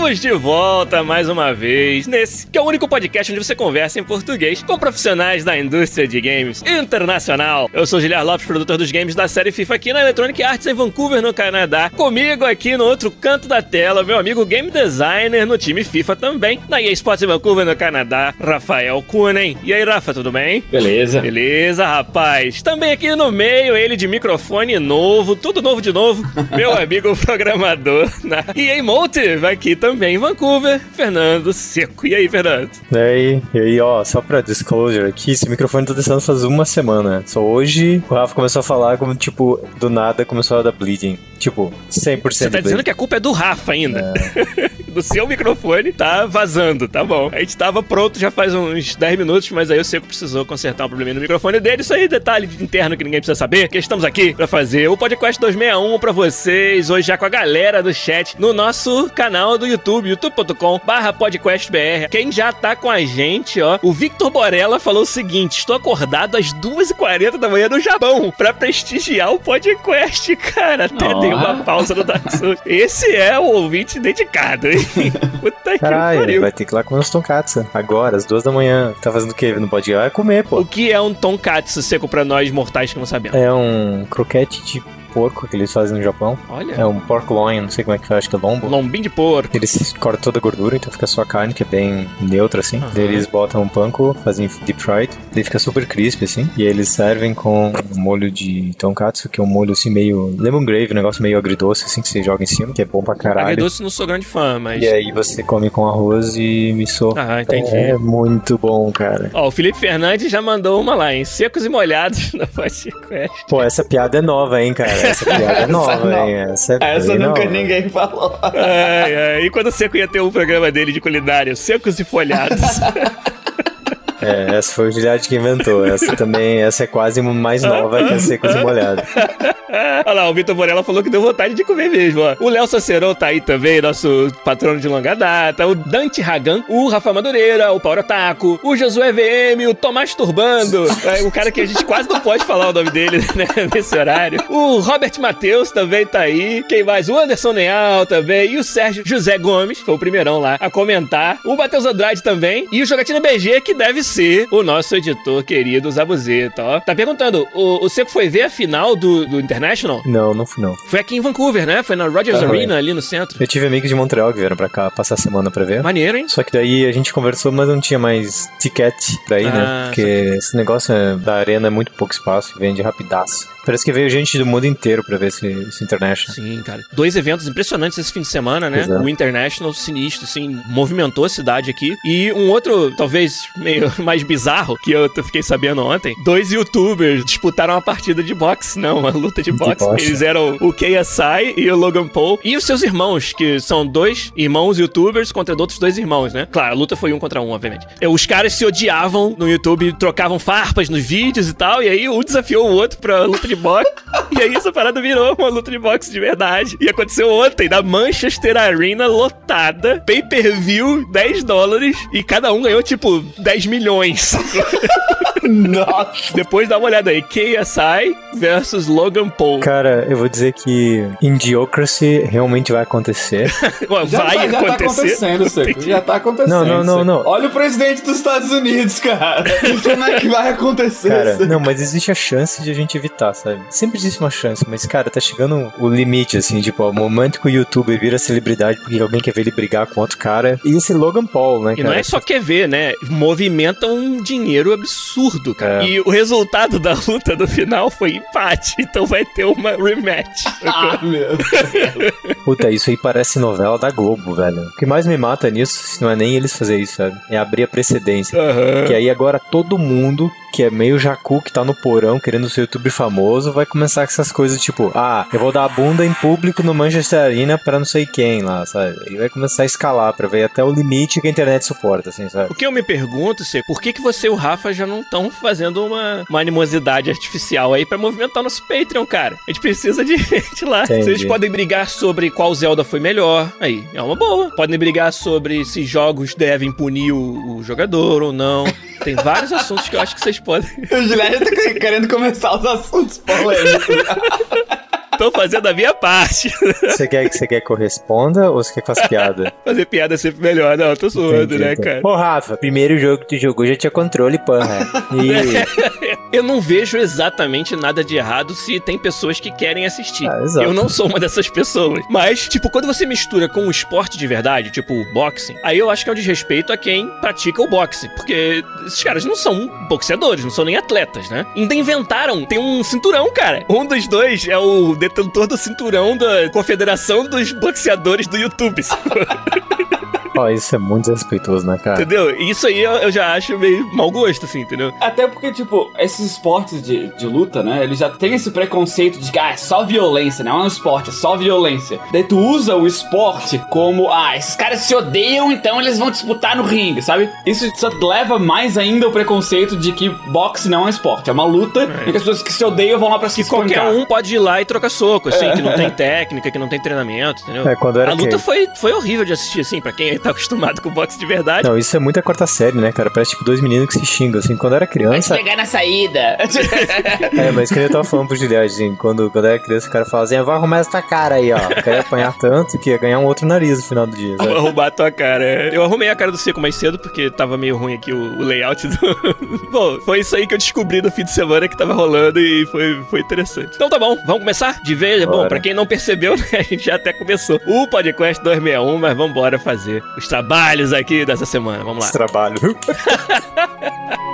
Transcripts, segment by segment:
Estamos de volta mais uma vez nesse que é o único podcast onde você conversa em português com profissionais da indústria de games internacional. Eu sou Giliar Lopes, produtor dos games da série FIFA aqui na Electronic Arts em Vancouver, no Canadá. Comigo aqui no outro canto da tela, meu amigo game designer no time FIFA também, na EA Sports em Vancouver, no Canadá, Rafael Kunen. E aí, Rafa, tudo bem? Beleza. Beleza, rapaz. Também aqui no meio, ele de microfone novo, tudo novo de novo, meu amigo programador na EA Motive, aqui também em Vancouver, Fernando Seco. E aí, Fernando? E aí, e aí, ó, só pra disclosure aqui, esse microfone tá testando faz uma semana. Só hoje o Rafa começou a falar como, tipo, do nada começou a dar bleeding. Tipo, 100% Você tá dizendo que a culpa é do Rafa ainda. É. do seu microfone tá vazando, tá bom. A gente tava pronto já faz uns 10 minutos, mas aí o Seco precisou consertar um probleminha no microfone dele. Isso aí, detalhe interno que ninguém precisa saber, que estamos aqui pra fazer o podcast 261 pra vocês, hoje já com a galera do chat, no nosso canal do YouTube, youtube.com barra podcastbr. Quem já tá com a gente, ó, o Victor Borella falou o seguinte, estou acordado às 2h40 da manhã no Japão pra prestigiar o podcast, cara. Até Ó. dei uma pausa no Dark Souls. Esse é o ouvinte dedicado, hein? Puta que Caralho, pariu. vai ter que ir lá comer uns tonkatsu. Agora, às duas da manhã. Tá fazendo o quê? Não pode ir lá? É comer, O pô. que é um tonkatsu seco pra nós mortais que não sabemos? É um croquete de porco que eles fazem no Japão. Olha, É um pork loin, não sei como é que faz, acho que é lombo. lombinho de porco. Eles cortam toda a gordura, então fica só a carne, que é bem neutra, assim. Aham. Daí eles botam um panko, fazem deep fried, daí fica super crispy, assim. E eles servem com um molho de tonkatsu, que é um molho, assim, meio lemon gravy, um negócio meio agridoce, assim, que você joga em cima, que é bom pra caralho. Agridoce não sou grande fã, mas... E aí você come com arroz e miso. Ah, entendi. É muito bom, cara. Ó, o Felipe Fernandes já mandou uma lá, em secos e molhados no podcast. Pô, essa piada é nova, hein, cara. Essa piada é nova, não. hein. Essa, é Essa bem nunca nova. ninguém falou. Ai, ai. E quando o Seco ia ter um programa dele de culinária, secos e folhados. É, essa foi o Giliard que inventou. Essa também, essa é quase mais nova que a secos e molhado. Olha lá, o Vitor Borella falou que deu vontade de comer mesmo, ó. O Léo Sacerão tá aí também, nosso patrono de longa data. O Dante Hagan, o Rafa Madureira, o Paulo Taco, o Josué VM, o Tomás Turbando, é, o cara que a gente quase não pode falar o nome dele, né, nesse horário. O Robert Matheus também tá aí. Quem mais? O Anderson Leal também. E o Sérgio José Gomes, foi o primeirão lá a comentar. O Matheus Andrade também. E o Jogatina BG, que deve ser o nosso editor querido Zabuzeta, ó. Tá perguntando, o, Seco foi ver a final do, do International? Não, não fui não. Foi aqui em Vancouver, né? Foi na Rogers Ah. Arena, ali no centro. Eu tive amigos de Montreal que vieram pra cá passar a semana pra ver. Maneiro, hein? Só que daí a gente conversou, mas não tinha mais ticket pra ir, Ah, né? Porque esse negócio é- da arena é muito pouco espaço, vende rapidaço. Parece que veio gente do mundo inteiro pra ver esse, esse International. Sim, cara. Dois eventos impressionantes esse fim de semana, né? Exato. O International, sinistro, assim, movimentou a cidade aqui. E um outro, talvez meio mais bizarro, que eu fiquei sabendo ontem: dois youtubers disputaram uma partida de boxe, não, uma luta de boxe. boxe. Eles eram o KSI e o Logan Paul. E os seus irmãos, que são dois irmãos youtubers contra outros dois irmãos, né? Claro, a luta foi um contra um, obviamente. E Os caras se odiavam no YouTube, trocavam farpas nos vídeos e tal. E aí um desafiou o outro pra luta de boxe. e aí essa parada virou uma luta de boxe de verdade. E aconteceu ontem, na Manchester Arena lotada, pay-per-view, 10 dólares. E cada um ganhou, tipo, 10 milhões. Nossa. Depois dá uma olhada aí. KSI versus Logan Paul. Cara, eu vou dizer que Indiocracy realmente vai acontecer. Ué, Já, vai tá, já tá acontecer. acontecendo, Seco. Já tá acontecendo. Não, não, não, não. Olha o presidente dos Estados Unidos, cara. Como é que vai acontecer, Cara, Seco? não, mas existe a chance de a gente evitar, sabe? Sempre existe uma chance, mas, cara, tá chegando o limite, assim, tipo, ó, o momento que o youtuber vira celebridade porque alguém quer ver ele brigar com outro cara. E esse Logan Paul, né, E cara? não é só quer ver, né? Movimenta um dinheiro absurdo, cara. É. E o resultado da luta do final foi empate. Então vai ter uma rematch. Ah, meu. Puta, isso aí parece novela da Globo, velho. O que mais me mata nisso, não é nem eles fazer isso, sabe? É abrir a precedência. Aham. Que aí agora todo mundo que é meio jacu, que tá no porão querendo ser youtuber famoso, vai começar com essas coisas tipo, ah, eu vou dar a bunda em público no Manchester Arena pra não sei quem lá, sabe? E vai começar a escalar pra ver até o limite que a internet suporta, assim, sabe? O que eu me pergunto, Cê, por que, que você e o Rafa já não estão fazendo uma, uma animosidade artificial aí pra movimentar nosso Patreon, cara? A gente precisa de gente lá. Entendi. Vocês podem brigar sobre qual Zelda foi melhor. Aí, é uma boa. Podem brigar sobre se jogos devem punir o, o jogador ou não. Tem vários assuntos que eu acho que vocês podem. O Guilherme tá querendo começar os assuntos Tô fazendo a minha parte. Você quer que você quer que eu responda ou você quer que faça piada? Fazer piada é sempre melhor. Não, tô zoando, né, cara? Ô, Rafa, primeiro jogo que tu jogou já tinha controle, porra. E... Eu não vejo exatamente nada de errado se tem pessoas que querem assistir. Ah, eu não sou uma dessas pessoas. Mas, tipo, quando você mistura com o esporte de verdade, tipo o boxing, aí eu acho que é um desrespeito a quem pratica o boxing. Porque esses caras não são boxeadores, não são nem atletas, né? Ainda inventaram, tem um cinturão, cara. Um dos dois é o detentor do cinturão da Confederação dos Boxeadores do YouTube. Isso é muito desrespeitoso, né, cara? entendeu? E Isso aí eu, eu já acho meio mau gosto, assim, entendeu? Até porque, tipo, esses esportes de, de luta, né? Eles já têm esse preconceito de que ah, é só violência, não é um esporte, é só violência. Daí tu usa o esporte como, ah, esses caras se odeiam, então eles vão disputar no ringue, sabe? Isso só leva mais ainda o preconceito de que boxe não é um esporte, é uma luta e que as pessoas que se odeiam vão lá pra se Que qualquer espancar. um pode ir lá e trocar soco, assim, que não tem técnica, que não tem treinamento, entendeu? É, quando era A luta foi, foi horrível de assistir, assim, pra quem tá acostumado com boxe de verdade. Não, isso é muita quarta série, né, cara? Parece tipo dois meninos que se xingam, assim. Quando eu era Vai te criança. pegar na saída. É, mas que nem eu tava falando pro Juliette, assim, quando, quando eu era criança, o cara falava assim, "Ah, vai arrumar essa cara aí, ó. Eu queria apanhar tanto que ia ganhar um outro nariz no final do dia, Vou sabe? arrumar a tua cara. é. Eu arrumei a cara do Seco mais cedo, porque tava meio ruim aqui o, o layout do. bom, foi isso aí que eu descobri no fim de semana que tava rolando e foi, foi interessante. Então tá bom, vamos começar? De vez? Bom, Bora. pra quem não percebeu, né, a gente já até começou o podcast 261, mas vamos embora fazer os trabalhos aqui dessa semana. Vamos lá. Esse trabalho.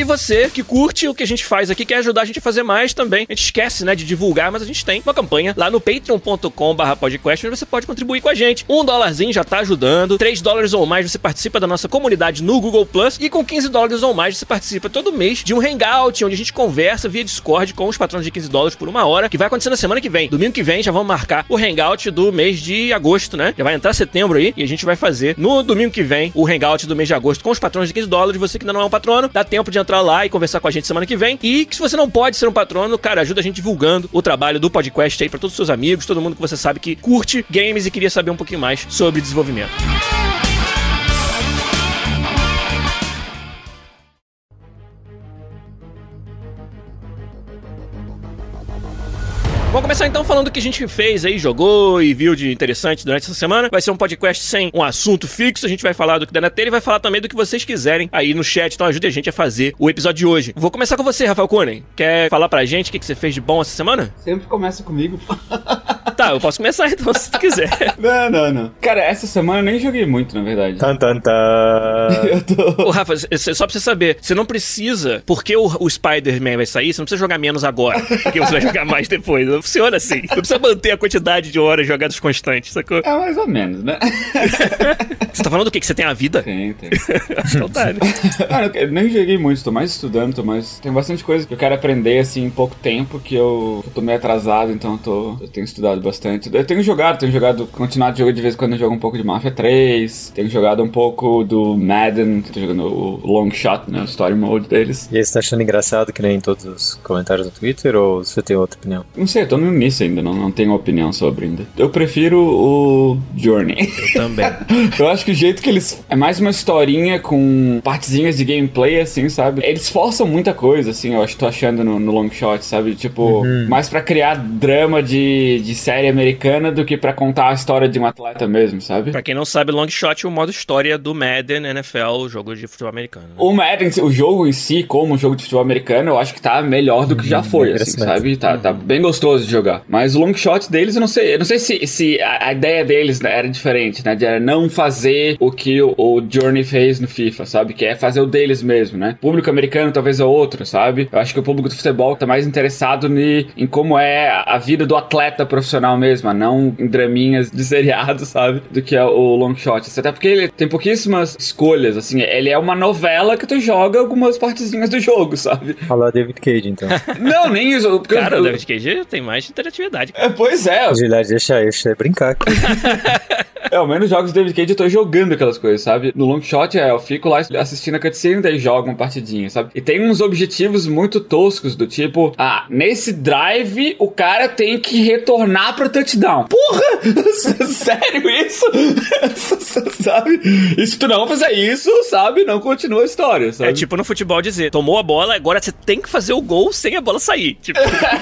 E você que curte o que a gente faz aqui, quer ajudar a gente a fazer mais também. A gente esquece, né, de divulgar, mas a gente tem uma campanha lá no patreon.com barra podcast, onde você pode contribuir com a gente. Um dólarzinho já tá ajudando. Três dólares ou mais você participa da nossa comunidade no Google Plus. E com 15 dólares ou mais você participa todo mês de um hangout, onde a gente conversa via Discord com os patrões de 15 dólares por uma hora, que vai acontecer na semana que vem. Domingo que vem já vamos marcar o hangout do mês de agosto, né? Já vai entrar setembro aí e a gente vai fazer no domingo que vem o hangout do mês de agosto com os patrões de 15 dólares. Você que ainda não é um patrono, dá tempo de entrar lá e conversar com a gente semana que vem. E que se você não pode ser um patrono, cara, ajuda a gente divulgando o trabalho do podcast aí pra todos os seus amigos, todo mundo que você sabe que curte games e queria saber um pouquinho mais sobre desenvolvimento. Vamos começar então falando o que a gente fez aí, jogou e viu de interessante durante essa semana. Vai ser um podcast sem um assunto fixo, a gente vai falar do que der na telha e vai falar também do que vocês quiserem aí no chat, então ajude a gente a fazer o episódio de hoje. Vou começar com você, Rafael Kunen. Quer falar pra gente o que que você fez de bom essa semana? Sempre começa comigo. Tá, eu posso começar então, se tu quiser. Não, não, não. Cara, essa semana eu nem joguei muito, na verdade. Tan, tan, tan. Eu tô. Ô, Rafa, só pra você saber, você não precisa, porque o, o Spider-Man vai sair, você não precisa jogar menos agora, porque você vai jogar mais depois. Não funciona assim. Não precisa manter a quantidade de horas jogadas constantes, sacou? É mais ou menos, né? Você tá falando do quê? Que você tem a vida? Tem, tem. Então tá, né? Ah, eu nem joguei muito, tô mais estudando, tô mais. Tem bastante coisa que eu quero aprender assim em pouco tempo, que eu, que eu tô meio atrasado, então eu, tô, eu tenho estudado ajudado bastante. Eu tenho jogado, tenho jogado, continuado jogando de vez em quando eu jogo um pouco de Mafia 3, tenho jogado um pouco do Madden, tô jogando o Long Shot, né, o Story Mode deles. E aí, você tá achando engraçado que nem em todos os comentários no Twitter ou você tem outra opinião? Não sei, eu tô no início ainda, não, não tenho opinião sobre ainda. Eu prefiro o Journey. Eu também. eu acho que o jeito que eles. É mais uma historinha com partezinhas de gameplay, assim, sabe? Eles forçam muita coisa, assim, eu acho, tô achando no, no long shot, sabe? Tipo, mais pra criar drama de, de série americana do que pra contar a história de um atleta mesmo, sabe? pra quem não sabe, Long Shot é o modo história do Madden NFL, o jogo de futebol americano. né? O Madden, o jogo em si, como um jogo de futebol americano, eu acho que tá melhor do que já foi, assim, sabe? Tá, tá bem gostoso de jogar. Mas o long shot deles, eu não sei, eu não sei se, se a, a ideia deles né, era diferente, né? De era não fazer o que o, o Journey fez no FIFA, sabe? Que é fazer o deles mesmo, né? O público americano talvez é outro, sabe? Eu acho que o público do futebol tá mais interessado ni, em como é a vida do atleta profissional mesmo, não em draminhas de seriado, sabe? Do que é o long shot. Até porque ele tem pouquíssimas escolhas, assim. Ele é uma novela que tu joga algumas partezinhas do jogo, sabe? Falar David Cage, então. Não, nem isso. porque Cara, eu- o David Cage tem mais interatividade. É, pois é. Gilhar, deixa, deixa eu brincar aqui. É, ao menos jogos do David Cage eu tô jogando aquelas coisas, sabe? No long shot, é, eu fico lá assistindo a cutscene, daí jogo uma partidinha, sabe? E tem uns objetivos muito toscos, do tipo, ah, nesse drive o cara tem que retornar pro touchdown. Porra! Sério isso? sabe? E se tu não fizer isso, sabe? Não continua a história, sabe? É tipo no futebol dizer, tomou a bola, agora você tem que fazer o gol sem a bola sair. Tipo,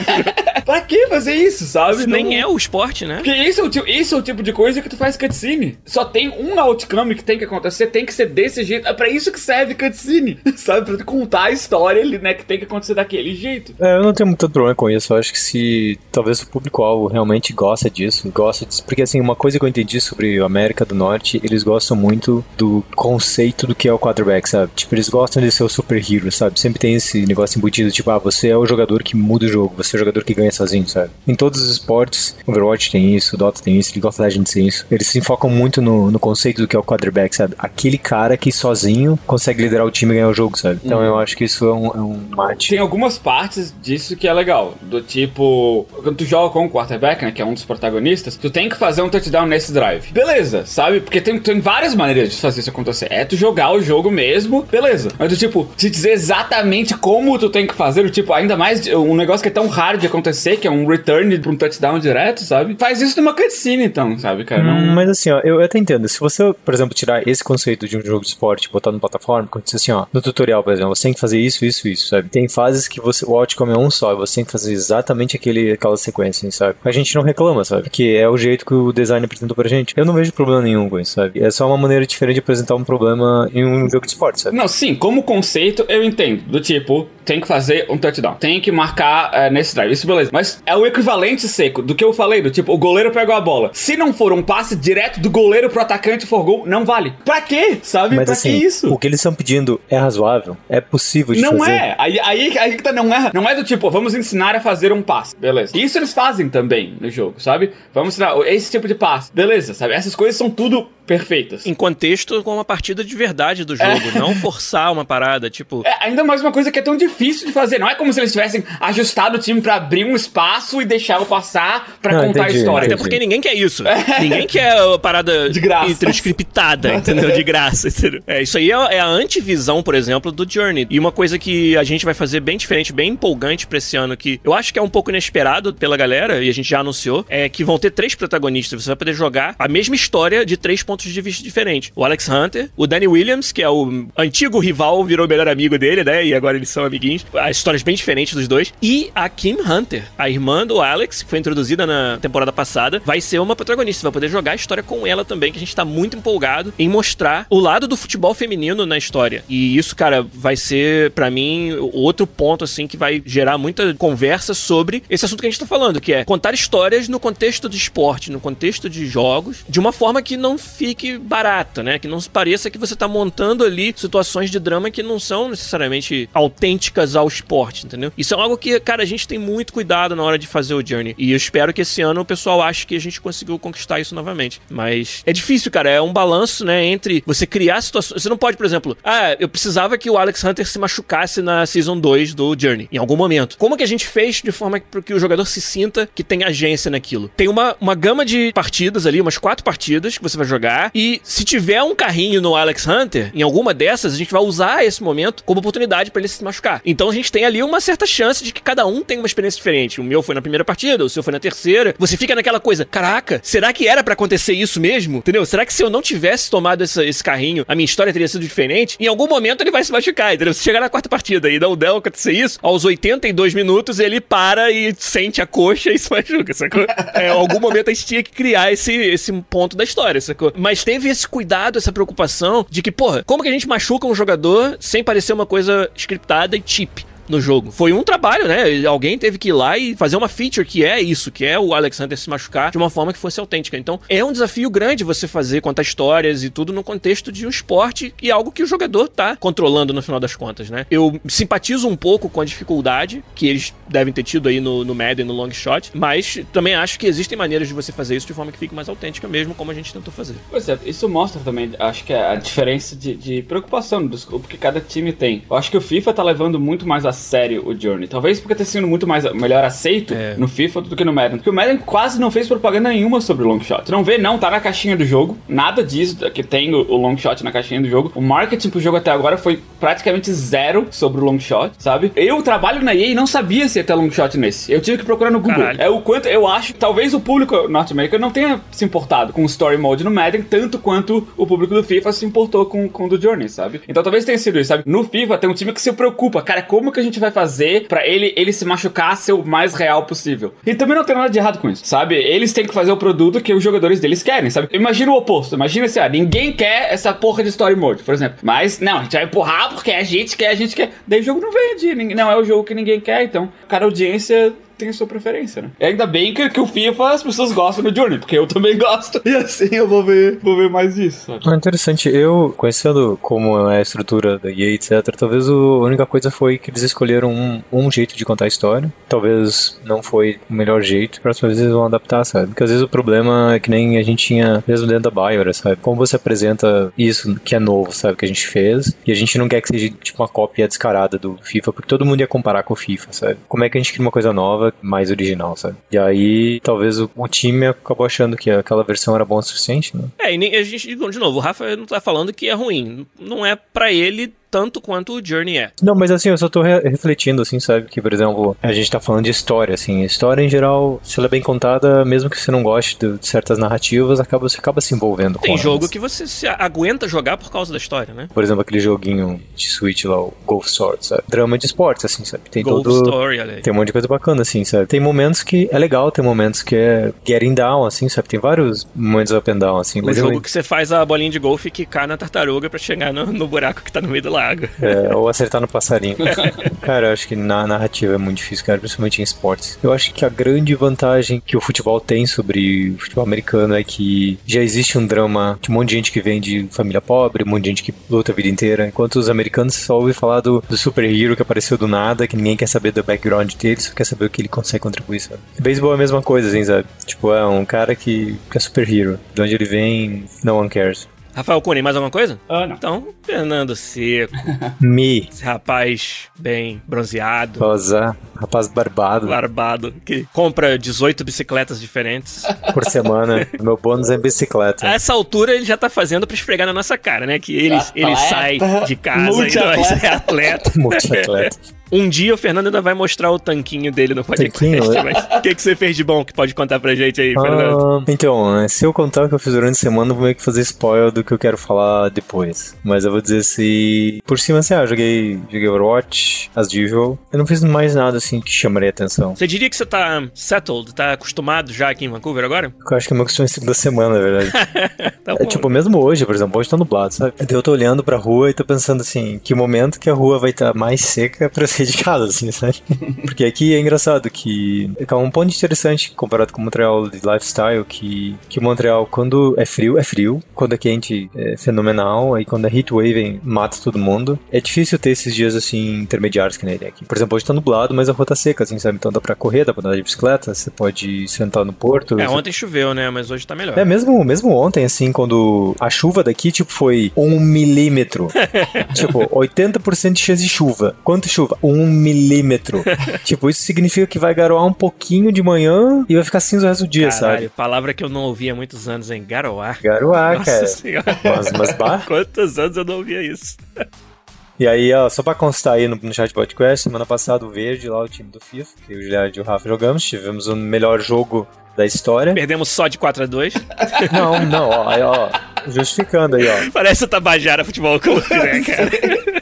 pra que fazer isso, sabe? isso nem é o esporte, né? Porque isso é, o, ti- isso é o tipo de coisa que tu faz cutscene. Só tem um outcome que tem que acontecer, tem que ser desse jeito. É pra isso que serve cutscene, sabe? Pra tu contar a história ali, né? Que tem que acontecer daquele jeito. É, eu não tenho muito problema com isso. Eu acho que se talvez o público-alvo realmente gosta disso, gosta disso. Porque assim, uma coisa que eu entendi sobre a América do Norte, eles gostam muito do conceito do que é o quarterback, sabe? Tipo, eles gostam de ser o super hero, sabe? Sempre tem esse negócio embutido, tipo, ah, você é o jogador que muda o jogo, você é o jogador que ganha sozinho, sabe? Em todos os esportes, Overwatch tem isso, Dota tem isso, League of Legends tem isso. Eles se enfocam muito no, no conceito do que é o quarterback, sabe? Aquele cara que sozinho consegue liderar o time e ganhar o jogo, sabe? Então eu acho que isso é um, é um match. Tem algumas partes disso que é legal. Do tipo, quando tu joga com o quarterback, né? Que é um dos protagonistas, tu tem que fazer um touchdown nesse drive. Beleza, sabe? Porque tem, tem várias maneiras de fazer isso acontecer. É tu jogar o jogo mesmo, beleza. Mas do tipo, te dizer exatamente como tu tem que fazer, o tipo, ainda mais um negócio que é tão raro de acontecer, que é um return pra um touchdown direto, sabe? Faz isso numa cutscene, então, sabe, cara? Não... Hum, Mas assim, ó, eu até entendo. Se você, por exemplo, tirar esse conceito de um jogo de esporte botar no plataforma, quando assim, ó, no tutorial, por exemplo, você tem que fazer isso, isso, isso, sabe? Tem fases que você, o outcome é um só, você tem que fazer exatamente aquele, aquela sequência, sabe? A gente não reclama, sabe? Porque é o jeito que o design apresentou pra gente. Eu não vejo problema nenhum com isso, sabe? É só uma maneira diferente de apresentar um problema em um jogo de esporte, sabe? Não, sim, como conceito eu entendo. Do tipo, tem que fazer um touchdown. Tem que marcar é, nesse drive. Isso beleza. Mas é o equivalente seco do que eu falei, do tipo, o goleiro pegou a bola. Se não for um passe direto do goleiro pro atacante for gol, não vale. Pra quê? Sabe? Mas pra assim, que isso? o que eles estão pedindo é razoável? É possível de Não fazer? é. Aí, aí, aí que tá, não é. Não é do tipo, vamos ensinar a fazer um passe. Beleza. Isso eles fazem também no jogo, sabe? Vamos ensinar esse tipo de passe. Beleza, sabe? Essas coisas são tudo perfeitas. Em contexto com uma partida de verdade do jogo, não forçar uma parada, tipo. É, ainda mais uma coisa que é tão difícil de fazer. Não é como se eles tivessem ajustado o time pra abrir um espaço e deixar o passar pra Não, contar entendi, a história. Até entendi. porque ninguém quer isso. Ninguém quer a parada De graça. transcriptada, entendeu? De graça, entendeu? É, isso aí é, é a antivisão, por exemplo, do Journey. E uma coisa que a gente vai fazer bem diferente, bem empolgante pra esse ano, que eu acho que é um pouco inesperado pela galera, e a gente já anunciou, é que vão ter três protagonistas. Você vai poder jogar a mesma história de três pontos de vista diferentes. O Alex Hunter, o Danny Williams, que é o antigo rival, virou o melhor amigo dele, né? E agora eles são amiguinhos. As histórias bem diferentes dos dois. E a Kim Hunter, a irmã do Alex, que foi introduzida na temporada passada, vai ser uma protagonista. Você vai poder jogar a história com ela também, que a gente tá muito empolgado em mostrar o lado do futebol feminino na história. E isso, cara, vai ser, pra mim, outro ponto, assim, que vai gerar muita conversa sobre esse assunto que a gente tá falando, que é contar histórias no contexto de esporte, no contexto de jogos, de uma forma que não fique barata, né? Que não pareça que você tá montando ali situações de drama que não são necessariamente autênticas ao esporte, entendeu? Isso é algo que, cara, a gente tem muito cuidado na hora de fazer o Journey. E eu espero que esse ano o pessoal ache que a gente conseguiu conquistar isso novamente. Mas é difícil, cara. É um balanço, né? Entre você criar situações. Você não pode, por exemplo, ah, eu precisava que o Alex Hunter se machucasse na Season 2 do Journey, em algum momento. Como que a gente fez de forma para que o jogador se sinta que tem a emergência naquilo. Tem uma, uma gama de partidas ali, umas quatro partidas que você vai jogar, e se tiver um carrinho no Alex Hunter, em alguma dessas, a gente vai usar esse momento como oportunidade para ele se machucar. Então a gente tem ali uma certa chance de que cada um tem uma experiência diferente. O meu foi na primeira partida, o seu foi na terceira. Você fica naquela coisa, caraca, será que era para acontecer isso mesmo? Entendeu? Será que se eu não tivesse tomado essa, esse carrinho, a minha história teria sido diferente? Em algum momento ele vai se machucar, entendeu? Se chegar na quarta partida e não der acontecer isso, aos 82 minutos ele para e sente a coxa e se machuca, sacou? É, em algum momento a gente tinha que criar esse, esse ponto da história, sacou? Mas teve esse cuidado, essa preocupação de que, porra, como que a gente machuca um jogador sem parecer uma coisa scriptada e cheap? No jogo. Foi um trabalho, né? Alguém teve que ir lá e fazer uma feature que é isso, que é o Alexander se machucar de uma forma que fosse autêntica. Então, é um desafio grande você fazer, contar histórias e tudo no contexto de um esporte e algo que o jogador tá controlando no final das contas, né? Eu simpatizo um pouco com a dificuldade que eles devem ter tido aí no, no Madden, no Long Shot, mas também acho que existem maneiras de você fazer isso de forma que fique mais autêntica mesmo, como a gente tentou fazer. Pois é, isso mostra também, acho que a diferença de, de preocupação do que cada time tem. Eu acho que o FIFA tá levando muito mais a sério o Journey. Talvez porque ter sido muito mais melhor aceito É. no FIFA do que no Madden. Porque o Madden quase não fez propaganda nenhuma sobre o long shot. Não vê, não, tá na caixinha do jogo. Nada disso que tem o, long shot na caixinha do jogo. O marketing pro jogo até agora foi praticamente zero sobre o long shot, sabe? Eu trabalho na EA e não sabia se ia ter long shot nesse. Eu tive que procurar no Google. Caralho. É o quanto eu acho que talvez o público norte-americano não tenha se importado com o story mode no Madden tanto quanto o público do FIFA se importou com, com o do Journey, sabe? Então talvez tenha sido isso, sabe? No FIFA tem um time que se preocupa, cara, como que a gente vai fazer pra ele, ele se machucar ser o mais real possível? E também não tem nada de errado com isso, sabe? Eles têm que fazer o produto que os jogadores deles querem, sabe? Imagina o oposto, imagina assim, ah, ninguém quer essa porra de story mode, por exemplo. Mas, não, a gente vai empurrar porque a gente quer, a gente quer. Daí o jogo não vende, não é o jogo que ninguém quer, então cada audiência tem a sua preferência, né? E ainda bem que, que o FIFA as pessoas gostam do Journey, porque eu também gosto. E assim eu vou ver, vou ver mais disso, sabe? Ah, interessante. Eu, conhecendo como é a estrutura da EA, etc., talvez o- a única coisa foi que eles escolheram um, um jeito de contar a história. Talvez não foi o melhor jeito. Próxima vez eles vão adaptar, sabe? Porque às vezes o problema é que nem a gente tinha mesmo dentro da Bioware, sabe? Como você apresenta isso que é novo, sabe? Que a gente fez. E a gente não quer que seja tipo uma cópia descarada do FIFA, porque todo mundo ia comparar com o FIFA, sabe? Como é que a gente cria uma coisa nova, mais original, sabe? E aí, talvez o, o time acabou achando que aquela versão era bom o suficiente, né? É, e nem- a gente, de novo, o Rafa não tá falando que é ruim. Não é pra ele tanto quanto o Journey é. Não, mas assim, eu só tô re- refletindo, assim, sabe? Que, por exemplo, a gente tá falando de história, assim. História, em geral, se ela é bem contada, mesmo que você não goste de, de certas narrativas, acaba, você acaba se envolvendo Tem com jogo elas. que você se aguenta jogar por causa da história, né? Por exemplo, aquele joguinho de Switch lá, o Golf Sword, sabe? Drama de esportes, assim, sabe? Tem Golf todo... Story, olha aí. Tem um monte de coisa bacana, assim, sabe? Tem momentos que é legal, tem momentos que é getting down, assim, sabe? Tem vários momentos up and down, assim. O Mas eu- jogo que você faz a bolinha de golfe e quicar na tartaruga pra chegar no, no buraco que tá no meio do lago. É, ou acertar no passarinho. cara, eu acho que na narrativa é muito difícil, cara, principalmente em esportes. Eu acho que a grande vantagem que o futebol tem sobre o futebol americano é que já existe um drama de um monte de gente que vem de família pobre, um monte de gente que luta a vida inteira, enquanto os americanos só ouvem falar do, do superhero que apareceu do nada, que ninguém quer saber do background dele, só quer saber o que ele consegue contribuir, sabe? Beisebol é a mesma coisa, assim, sabe? Tipo, é um cara que, que é superhero. De onde ele vem, no one cares. Rafael Cunha, mais alguma coisa? Ah, não. Então, Fernando Seco, Me, esse rapaz bem bronzeado, rosa, rapaz barbado. barbado, que compra 18 bicicletas diferentes. por semana. Meu bônus é em bicicleta. A essa altura ele já tá fazendo pra esfregar na nossa cara, né? Que ele, ele sai de casa e nós é atleta. Multiatleta. Um dia o Fernando ainda vai mostrar o tanquinho dele no podcast. Tanquinho? Mas o que, que você fez de bom que pode contar pra gente aí, Fernando? Ah, então, né, se eu contar o que eu fiz durante a semana, eu vou meio que fazer spoiler do que eu quero falar depois. Mas eu vou dizer se. Por cima, assim, ah, eu joguei, joguei Overwatch, as usual. Eu não fiz mais nada assim que chamaria atenção. Você diria que você tá settled, tá acostumado já aqui em Vancouver agora? Eu acho que é meu costume segunda semana, na verdade. Tá É tipo, mesmo hoje, por exemplo, hoje tá nublado, sabe? Daí eu tô olhando pra rua e tô pensando assim, que momento que a rua vai estar mais seca pra eu sair de casa, assim, sabe? Porque aqui é engraçado que é um ponto interessante comparado com Montreal de lifestyle, que, que Montreal, quando é frio, é frio, quando é quente, é fenomenal, aí quando é heat vem, mata todo mundo. É difícil ter esses dias assim intermediários que nem tem aqui. Por exemplo, hoje tá nublado, mas a rua tá seca, assim, sabe? Então dá pra correr, dá pra andar de bicicleta, você pode sentar no porto. É, você- ontem choveu, né? Mas hoje tá melhor. É, mesmo, mesmo ontem, assim, quando a chuva daqui, tipo, foi um milímetro. tipo, 80% de chance de chuva. Quanto chuva? Um milímetro. tipo, isso significa que vai garoar um pouquinho de manhã e vai ficar cinza o resto do dia, Caralho, sabe? palavra que eu não ouvi há muitos anos em Garoar. Garoar, Nossa cara. senhora. Mas, mas bah. Quantos anos eu não ouvia isso? E aí, ó, só pra constar aí no, no chat podcast, semana passada o Verde, lá o time do FIFA, que o Giliard e o Rafa jogamos, tivemos o melhor jogo da história. Perdemos só de 4 a 2 Não, não, ó, aí, ó, justificando aí, ó. Parece o Tabajara Futebol Clube, né, cara?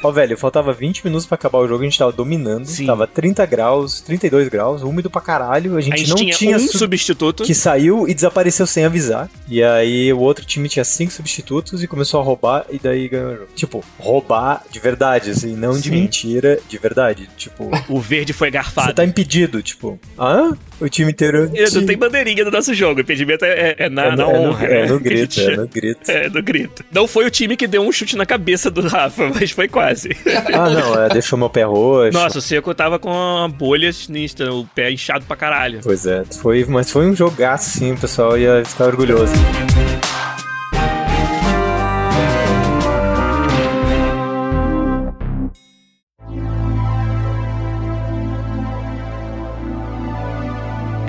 Ó, velho, faltava 20 minutos pra acabar o jogo, a gente tava dominando, Sim. tava 30 graus, 32 graus, úmido pra caralho, a gente, A gente não tinha, tinha, um su- substituto. que saiu e desapareceu sem avisar. E aí o outro time tinha cinco substitutos e começou a roubar e daí ganhou o jogo. Tipo, roubar de verdade, assim, não de Sim. mentira, de verdade. Tipo, O verde foi garfado. você tá impedido, tipo, hã? O time inteiro. Não tem bandeirinha no nosso jogo. Impedimento é, é, é na, é, na no, é, no, honra. é né? no grito, é no grito. É, no grito. Não foi o time que deu um chute na cabeça do Rafa, mas foi quase. Ah, não, é, deixou meu pé roxo. Nossa, o Seco tava com uma bolha sinistra, o pé inchado pra caralho. Pois é, foi, mas foi um jogaço sim, pessoal ia ficar orgulhoso.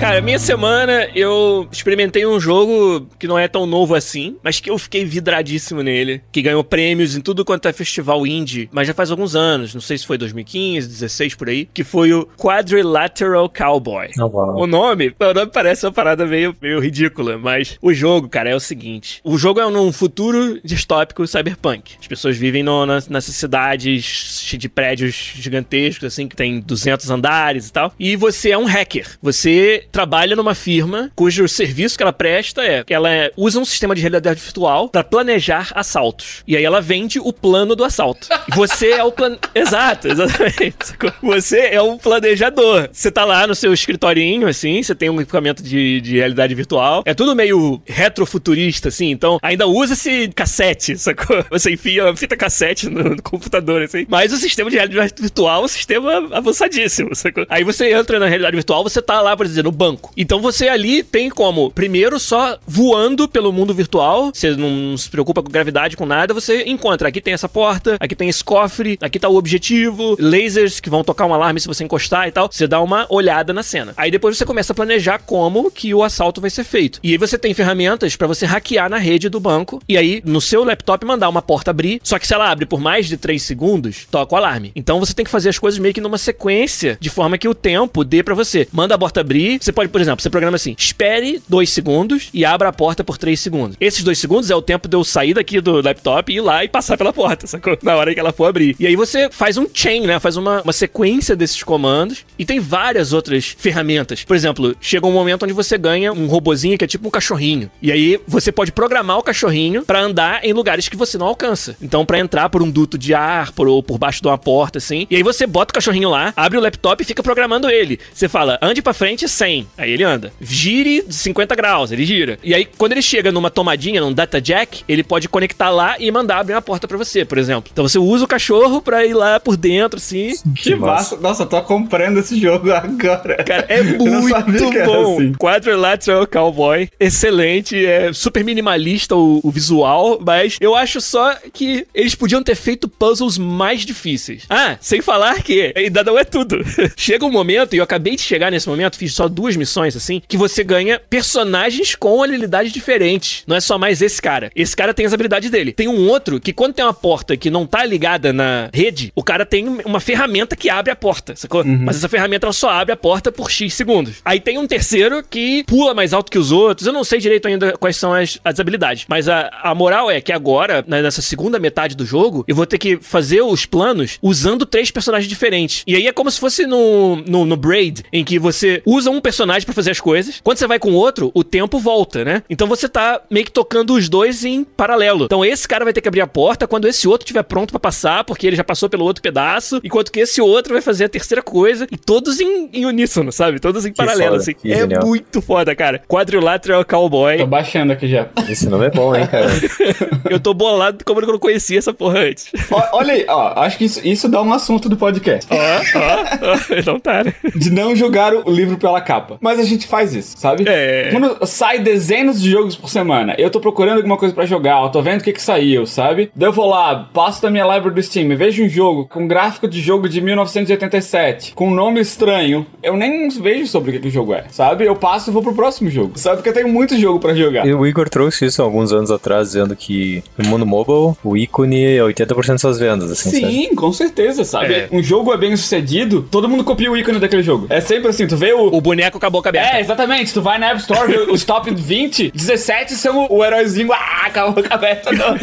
Cara, minha semana eu experimentei um jogo que não é tão novo assim, mas que eu fiquei vidradíssimo nele, que ganhou prêmios em tudo quanto é festival indie, mas já faz alguns anos, não sei se foi 2015, 16 por aí, que foi o Quadrilateral Cowboy. Não, uau. O nome, o nome parece uma parada meio, meio ridícula, mas o jogo, cara, é o seguinte: o jogo é num futuro distópico cyberpunk. As pessoas vivem no- nas, nessas cidades de prédios gigantescos, assim, que tem 200 andares e tal. E você é um hacker. Você trabalha numa firma cujo serviço que ela presta é que ela é- usa um sistema de realidade virtual pra planejar assaltos. E aí ela vende o plano do assalto. Você é o plan... Exato, exatamente. Você é um planejador. Você tá lá no seu escritorinho, assim, você tem um equipamento de, de realidade virtual. É tudo meio retrofuturista, assim, então ainda usa-se cassete, sacou? Você enfia uma fita cassete no, no computador, assim. Mas o sistema de realidade virtual é um sistema avançadíssimo, sacou? Aí você entra na realidade virtual, você tá lá, por exemplo, banco. Então você ali tem como, primeiro, só voando pelo mundo virtual, você não se preocupa com gravidade, com nada, você encontra, aqui tem essa porta, aqui tem esse cofre, aqui tá o objetivo, lasers que vão tocar um alarme se você encostar e tal. Você dá uma olhada na cena. Aí depois você começa a planejar como que o assalto vai ser feito. E aí você tem ferramentas pra você hackear na rede do banco e aí no seu laptop mandar uma porta abrir, só que se ela abre por mais de 3 segundos, toca o alarme. Então você tem que fazer as coisas meio que numa sequência, de forma que o tempo dê pra você. Manda a porta abrir, você pode, por exemplo, você programa assim: espere 2 segundos e abra a porta por 3 segundos. Esses 2 segundos é o tempo de eu sair daqui do laptop e ir lá e passar pela porta, sacou? Na hora que ela for abrir. E aí você faz um chain, né? Faz uma, uma sequência desses comandos e tem várias outras ferramentas. Por exemplo, chega um momento onde você ganha um robozinho que é tipo um cachorrinho. E aí você pode programar o cachorrinho pra andar em lugares que você não alcança. Então, pra entrar por um duto de ar, por, ou por baixo de uma porta, assim. E aí você bota o cachorrinho lá, abre o laptop e fica programando ele. Você fala, ande pra frente 100. Aí ele anda. Gire de 50 graus, ele gira. E aí, quando ele chega numa tomadinha, num data jack, ele pode conectar lá e mandar abrir uma porta pra você, por exemplo. Então você usa o cachorro pra ir lá por dentro, assim. Que massa. Nossa, eu tô comprando esse jogo agora. Cara, é muito bom. assim. Quadrilateral Cowboy, excelente, é super minimalista o, o visual, mas eu acho só que eles podiam ter feito puzzles mais difíceis. Ah, sem falar que ainda não é tudo. Chega um momento, e eu acabei de chegar nesse momento, fiz só duas missões assim, que você ganha personagens com habilidades diferentes. Não é só mais esse cara. Esse cara tem as habilidades dele. Tem um outro que quando tem uma porta que não tá ligada na rede, o cara tem uma ferramenta que abre a porta, sacou? Mas essa ferramenta ela só abre a porta por X segundos. Aí tem um terceiro que pula mais alto que os outros. Eu não sei direito ainda quais são as, as habilidades. Mas a, a moral é que agora, né, nessa segunda metade do jogo, eu vou ter que fazer os planos usando três personagens diferentes. E aí é como se fosse no, no, no Braid, em que você usa um personagem pra fazer as coisas. Quando você vai com outro, o tempo volta, né? Então você tá meio que tocando os dois em paralelo. Então esse cara vai ter que abrir a porta quando esse outro estiver pronto pra passar, porque ele já passou pelo outro pedaço, enquanto que esse outro vai fazer a terceira coisa, e todos em, em uníssono, sabe? Todos em paralelo, foda, assim. que É genial. muito foda, cara. Quadrilateral Cowboy. Tô baixando aqui já. Esse nome é bom, hein, cara? Eu tô bolado como eu não conhecia essa porra antes. Ó, olha aí, ó, acho que isso, isso dá um assunto do podcast. Ó, ó, ó. Não tá, né? De não julgar o livro pela capa. Mas a gente faz isso, sabe? É. Quando sai dezenas de jogos por semana, eu tô procurando alguma coisa pra jogar, eu tô vendo o que que saiu, sabe? Daí eu vou lá, passo da minha library do Steam, vejo um jogo com gráfico de jogo de 1987, com um nome estranho, eu nem vejo sobre o que, que o jogo é, sabe? Eu passo e vou pro próximo jogo, sabe? Porque eu tenho muito jogo pra jogar. E o Igor trouxe isso alguns anos atrás, dizendo que no mundo mobile, o ícone é 80% das suas vendas, assim, sabe? Sim, com certeza, sabe? É. Um jogo é bem sucedido, todo mundo copia o ícone daquele jogo. É sempre assim, tu vê o. O boneco com a boca aberta. É, exatamente. Tu vai na App Store, vê os top 20, 17 são o, o heróizinho, ah, com a boca aberta. Não.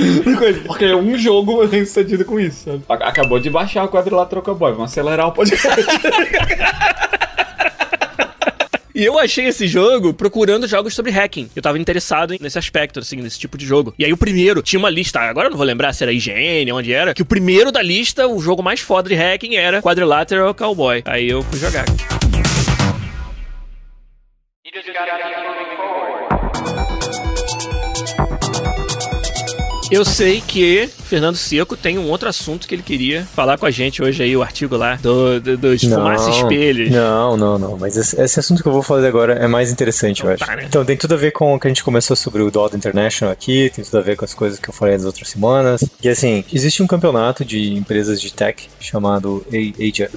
Porque um jogo é bem sucedido com isso, sabe? Acabou de baixar o quadrilátero Cowboy, vamos acelerar o podcast. E eu achei esse jogo procurando jogos sobre hacking. Eu tava interessado nesse aspecto, assim, nesse tipo de jogo. E aí o primeiro tinha uma lista, agora eu não vou lembrar se era IGN, onde era, que o primeiro da lista, o jogo mais foda de hacking era Quadrilateral Cowboy. Aí eu fui jogar. just gotta Eu sei que Fernando Seco tem um outro assunto que ele queria falar com a gente hoje aí, o artigo lá do, do, dos fumaça espelhos. Não, não, não. Mas esse, esse assunto que eu vou falar agora é mais interessante, eu acho. Tá, né? Então, tem tudo a ver com o que a gente começou sobre o Dota International aqui, tem tudo a ver com as coisas que eu falei nas outras semanas. E assim, existe um campeonato de empresas de tech chamado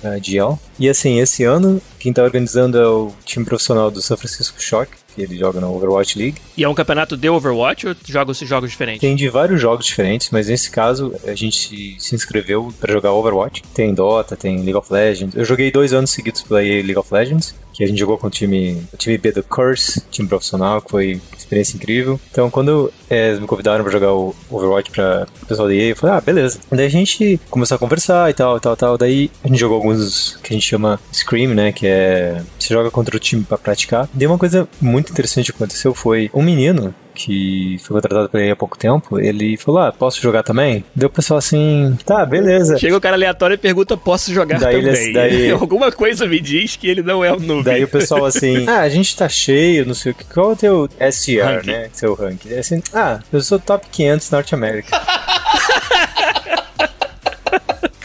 AGL. E assim, esse ano, quem tá organizando é o time profissional do São Francisco Shock, ele joga na Overwatch League. E é um campeonato de Overwatch ou joga esses jogos diferentes? Tem de vários jogos diferentes, mas nesse caso a gente se, inscreveu pra jogar Overwatch. Tem Dota, tem League of Legends. Eu joguei dois anos seguidos pela EA League of Legends, que a gente jogou com o time, o time B do Curse, time profissional, que foi experiência incrível. Então quando é, me convidaram pra jogar o Overwatch pra o pessoal da EA, eu falei, ah, beleza. Daí a gente começou a conversar e tal, e tal, tal. Daí a gente jogou alguns que a gente chama Scream, né, que é você joga contra o time pra praticar. Daí uma coisa muito interessante que aconteceu foi um menino que foi contratado por ele há pouco tempo, ele falou, ah, posso jogar também? Deu o pessoal assim, tá, beleza. Chega o cara aleatório e pergunta, posso jogar Daí ele- também? daí- Alguma coisa me diz que ele não é um noob. Daí o pessoal assim, ah, a gente tá cheio, não sei o que, qual é o teu SCR, Ranking. né? Seu ranking. Assim, ah, eu sou top 500 Norte América.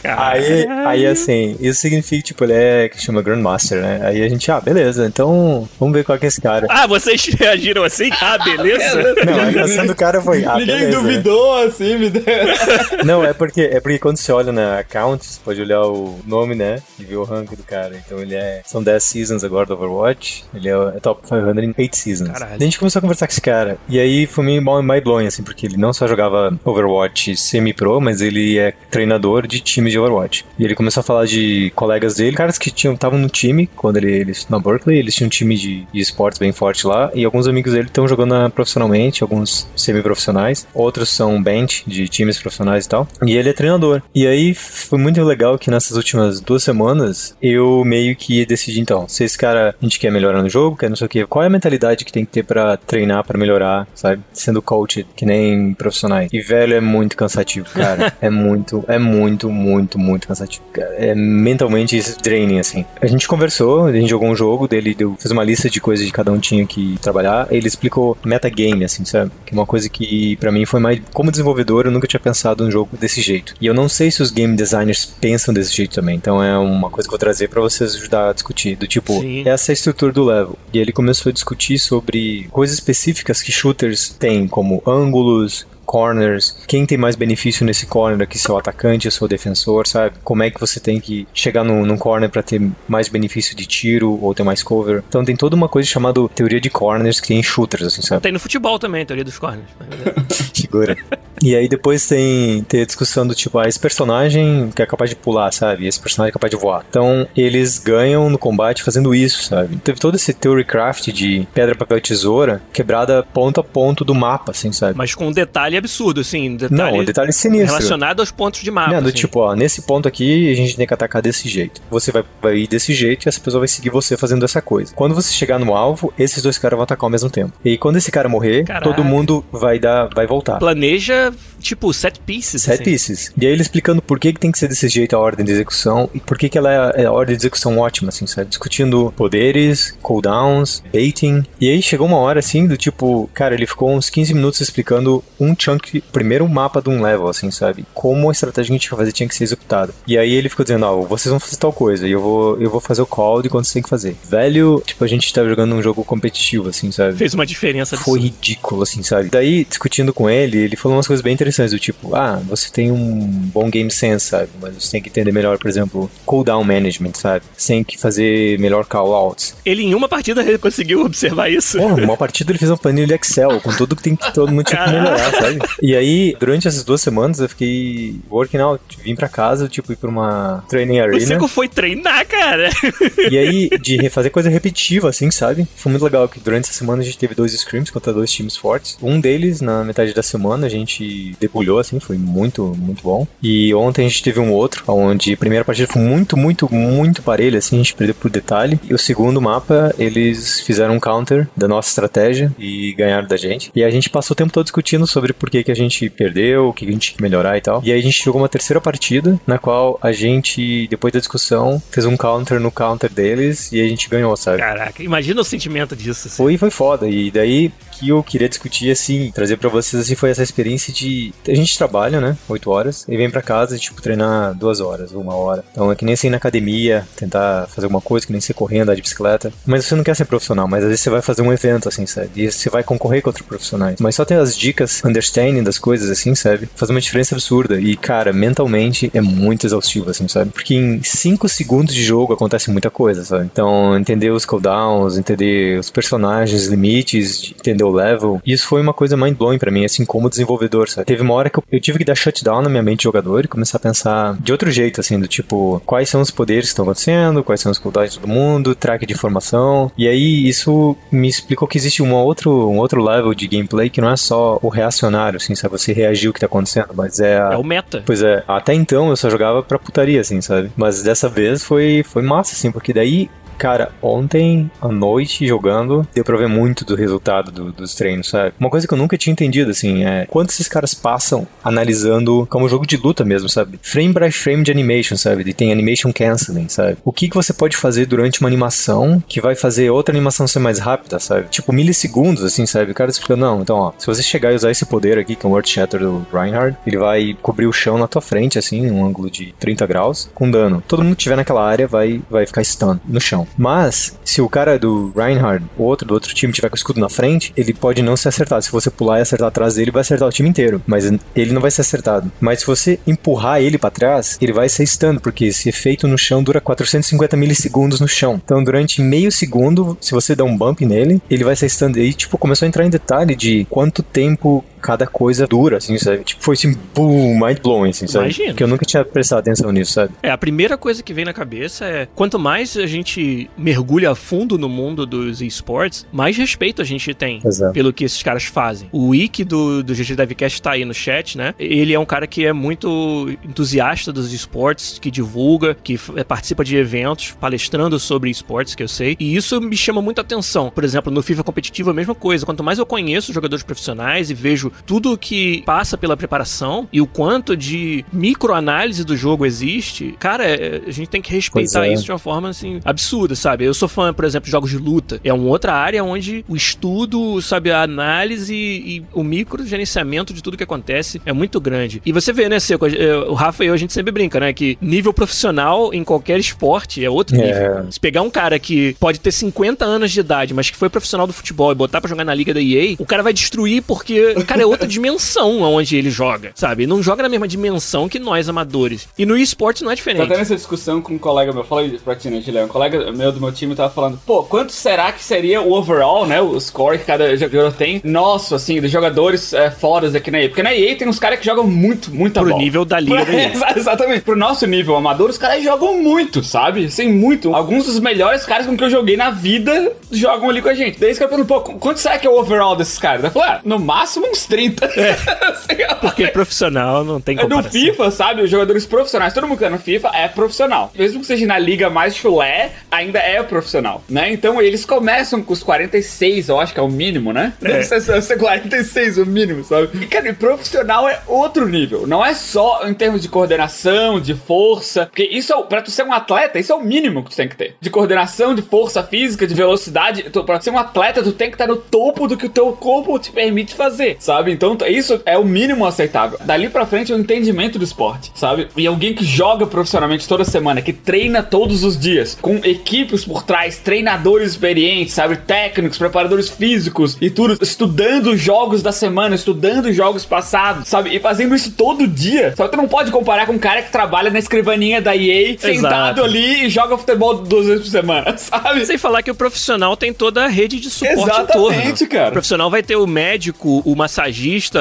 Aí, aí assim, isso significa, tipo, ele é, que chama Grandmaster, né? Aí a gente, ah, beleza, então vamos ver qual que é esse cara. Ah, vocês reagiram assim? Ah, beleza? Não, a reação do cara foi, ah, Ninguém beleza. né? duvidou, assim, me deu. Não, é porque, é porque quando você olha na account, você pode olhar o nome, né? E ver o rank do cara. Então ele é. São 10 seasons agora do Overwatch. Ele é, é top 500 em 8 seasons. Caralho. A gente começou a conversar com esse cara. E aí foi meio mind blowing, assim, porque ele não só jogava Overwatch semi-pro, mas ele é treinador de time de Overwatch. E ele começou a falar de colegas dele, caras que tinham estavam no time quando ele, ele estudou na Berkeley. Eles tinham um time de, de esportes bem forte lá. E alguns amigos dele estão jogando na- profissionalmente, alguns semi-profissionais. Outros são bench de times profissionais e tal. E ele é treinador. E aí foi muito legal que nessas últimas duas semanas eu meio que decidi, então, se esse cara a gente quer melhorar no jogo, quer não sei o que, qual é a mentalidade que tem que ter pra treinar, pra melhorar, sabe? Sendo coach, que nem profissionais. E velho, é muito cansativo, cara. é muito, é muito, muito, muito cansativo. cara. É mentalmente draining, assim. A gente conversou, a gente jogou um jogo, dele deu, fez uma lista de coisas que cada um tinha que trabalhar. Ele explicou metagame, assim, sabe? Que é uma coisa que pra mim foi mais. Como desenvolvedor, eu nunca tinha pensado num jogo desse jeito. E eu não sei se os game designers pensam desse jeito também. Então é uma coisa que eu vou trazer pra vocês ajudar a discutir. Do tipo, Sim. essa é a estrutura do level. E ele começou a discutir sobre coisas específicas que shooters têm, como ângulos, corners, quem tem mais benefício nesse corner aqui, se o atacante ou se o defensor, sabe? Como é que você tem que chegar num, num corner pra ter mais benefício de tiro ou ter mais cover. Então tem toda uma coisa chamada teoria de corners que tem em shooters, assim, sabe? Tem no futebol também, teoria dos corners. Figura. E aí depois tem, tem a discussão do tipo, ah, esse personagem que é capaz de pular, sabe? Esse personagem é capaz de voar. Então, eles ganham no combate fazendo isso, sabe? Teve todo esse theory craft de pedra, papel e tesoura quebrada ponto a ponto do mapa, assim, sabe? Mas com um detalhe detalhe absurdo, assim. Detalhe Não, um detalhe sinistro. relacionado aos pontos de mapa. Não, do assim. tipo, ó, nesse ponto aqui a gente tem que atacar desse jeito. Você vai, vai ir desse jeito e essa pessoa vai seguir você fazendo essa coisa. Quando você chegar no alvo, esses dois caras vão atacar ao mesmo tempo. E quando esse cara morrer, Caraca. todo mundo vai dar, vai voltar. Planeja, tipo, set pieces. Set assim. pieces. E aí ele explicando por que, que tem que ser desse jeito a ordem de execução e por que, que ela é é a ordem de execução ótima, assim, sabe? Discutindo poderes, cooldowns, baiting. E aí chegou uma hora, assim, do tipo, cara, ele ficou uns 15 minutos explicando um chunk, primeiro um mapa de um level, assim, sabe? Como a estratégia que a gente ia fazer tinha que ser executada. E aí ele ficou dizendo, ó, vocês vão fazer tal coisa e eu vou, eu vou fazer o call de quanto você tem que fazer. Velho, tipo, a gente tava jogando um jogo competitivo, assim, sabe? Fez uma diferença Foi ridículo, assim, sabe? Daí, discutindo com ele, ele falou umas coisas bem interessantes, do tipo, ah, você tem um bom game sense, sabe? Mas você tem que entender melhor, por exemplo, cooldown management, sabe? Você tem que fazer melhor call-outs. Ele em uma partida conseguiu observar isso. Porra, uma partida ele fez um planilho de Excel, com tudo que tem que todo mundo tinha que melhorar, sabe? E aí, durante essas duas semanas, eu fiquei working out, vim pra casa, tipo, ir pra uma training O arena. Seco foi treinar, cara. E aí, de refazer coisa repetitiva, assim, sabe? Foi muito legal que durante essa semana a gente teve dois scrims contra dois times fortes. Um deles, na metade da semana, a gente debulhou, assim, foi muito, muito bom. E ontem a gente teve um outro, onde a primeira partida foi muito, muito, muito parelha, assim, a gente perdeu por detalhe. E o segundo mapa, eles fizeram um counter da nossa estratégia e ganharam da gente. E a gente passou o tempo todo discutindo sobre por que, que a gente perdeu, o que a gente tinha que melhorar e tal. E aí a gente jogou uma terceira partida, na qual a gente, depois da discussão, fez um counter no counter deles e a gente ganhou, sabe? Caraca, imagina o sentimento disso. assim. Foi, foi foda. E daí que eu queria discutir, assim, trazer pra vocês, assim, foi essa experiência de... A gente trabalha, né? Oito horas. E vem pra casa, tipo, treinar duas horas, uma hora. Então é que nem ser ir na academia, tentar fazer alguma coisa, que nem ser correndo, andar de bicicleta. Mas você não quer ser profissional, mas às vezes você vai fazer um evento, assim, sabe? E você vai concorrer contra profissionais. Mas só ter as dicas, understanding das coisas, assim, sabe? Faz uma diferença absurda. E, cara, mentalmente é muito exaustivo, assim, sabe? Porque em cinco segundos de jogo acontece muita coisa, sabe? Então, entender os cooldowns, entender os personagens, limites, entender o level. Isso foi uma coisa mind-blowing pra mim, assim, como desenvolvedor, sabe? Teve uma hora que eu, eu tive que dar shutdown na minha mente de jogador e começar a pensar de outro jeito, assim, do tipo, quais são os poderes que estão acontecendo, quais são cooldowns de todo mundo, track de informação. E aí, isso me explicou que existe um outro, um outro level de gameplay que não é só o reacionário, assim, sabe? Você reagir ao que tá acontecendo, mas é a, É o meta. Pois é, até então eu só jogava pra putaria, assim, sabe? Mas dessa vez foi, foi massa, assim, porque daí. Cara, ontem à noite jogando, deu pra ver muito do resultado do- dos treinos, sabe? Uma coisa que eu nunca tinha entendido, assim, é quanto esses caras passam analisando como jogo de luta mesmo, sabe? Frame by frame de animation, sabe? E tem animation canceling, sabe? O que, que você pode fazer durante uma animação que vai fazer outra animação ser mais rápida, sabe? Tipo, milissegundos, assim, sabe? O cara explicando, não, então, ó, se você chegar e usar esse poder aqui, que é o World Shatter do Reinhardt, ele vai cobrir o chão na tua frente, assim, num ângulo de 30 graus, com dano. Todo mundo que estiver naquela área vai, vai ficar stun no chão. Mas, se o cara do Reinhardt, o outro do outro time, tiver com o escudo na frente, ele pode não ser acertado. Se você pular e acertar atrás dele, vai acertar o time inteiro. Mas ele não vai ser acertado. Mas se você empurrar ele pra trás, ele vai ser stun, porque esse efeito no chão dura 450 milissegundos no chão. Então, durante meio segundo, se você der um bump nele, ele vai ser stun. E, tipo, começou a entrar em detalhe de quanto tempo cada coisa dura, assim, sabe? Tipo, foi assim, boom, mind blowing, assim, sabe? Imagino. Porque eu nunca tinha prestado atenção nisso, sabe? É, a primeira coisa que vem na cabeça é quanto mais a gente mergulha a fundo no mundo dos esportes, mais respeito a gente tem Exato. pelo que esses caras fazem. O Wiki do, do GG Devcast tá aí no chat, né? Ele é um cara que é muito entusiasta dos esportes, que divulga, que é, participa de eventos, palestrando sobre esportes, que eu sei. E isso me chama muita atenção. Por exemplo, no FIFA competitivo é a mesma coisa. Quanto mais eu conheço jogadores profissionais e vejo tudo que passa pela preparação e o quanto de microanálise do jogo existe, cara, é- a gente tem que respeitar é. isso de uma forma assim absurda, sabe? Eu sou fã, por exemplo, de jogos de luta. É uma outra área onde o estudo, sabe, a análise e o micro gerenciamento de tudo que acontece é muito grande. E você vê, né, Seco, eh, o Rafa e eu a gente sempre brinca, né, que nível profissional em qualquer esporte é outro É. nível. Se pegar um cara que pode ter 50 anos de idade, mas que foi profissional do futebol e botar pra jogar na liga da EA, o cara vai destruir porque cara é outra dimensão onde ele joga, sabe? Ele não joga na mesma dimensão que nós amadores. E no esporte não é Tá diferente. tendo essa discussão com um colega meu, falei pra ti, né, Guilherme? Um colega meu do meu time tava falando, pô, quanto será que seria o overall, né? O score que cada jogador tem? Nosso, assim, dos jogadores é, fodas aqui na EA. Porque na EA tem uns caras que jogam muito, muito Pro bola. nível da liga. Exa- Exatamente. Pro nosso nível amador, os caras jogam muito, sabe? Assim, muito. Alguns dos melhores caras com que eu joguei na vida jogam ali com a gente. Daí os caras perguntam, pô, qu- quanto será que é o overall desses caras? Eu falei, ah, no máximo uns 30. Porque profissional não tem No comparação. FIFA, sabe, os jogadores profissionais, todo mundo que tá no FIFA é profissional. Mesmo que seja na liga mais chulé, ainda é profissional, né? Então eles começam com os 46, eu acho que é o mínimo, né? Deve ser, ser 46 o mínimo, sabe? E, cara, e profissional é outro nível. Não é só em termos de coordenação, de força, porque isso, é, pra tu ser um atleta, isso é o mínimo que tu tem que ter. De coordenação, de força física, de velocidade. Tu, pra ser um atleta, tu tem que estar no topo do que o teu corpo te permite fazer, sabe? Então, isso é o mínimo aceitável. Dali pra frente é o entendimento do esporte, sabe? E alguém que joga profissionalmente toda semana, que treina todos os dias, com equipes por trás, treinadores experientes, sabe? Técnicos, preparadores físicos e tudo, estudando os jogos da semana, estudando os jogos passados, sabe? E fazendo isso todo dia. Só que tu não pode comparar com um cara que trabalha na escrivaninha da EA, sentado ali e joga futebol duas vezes por semana, sabe? Sem falar que o profissional tem toda a rede de suporte em torno. Exatamente, cara. O profissional vai ter o médico, o massagista,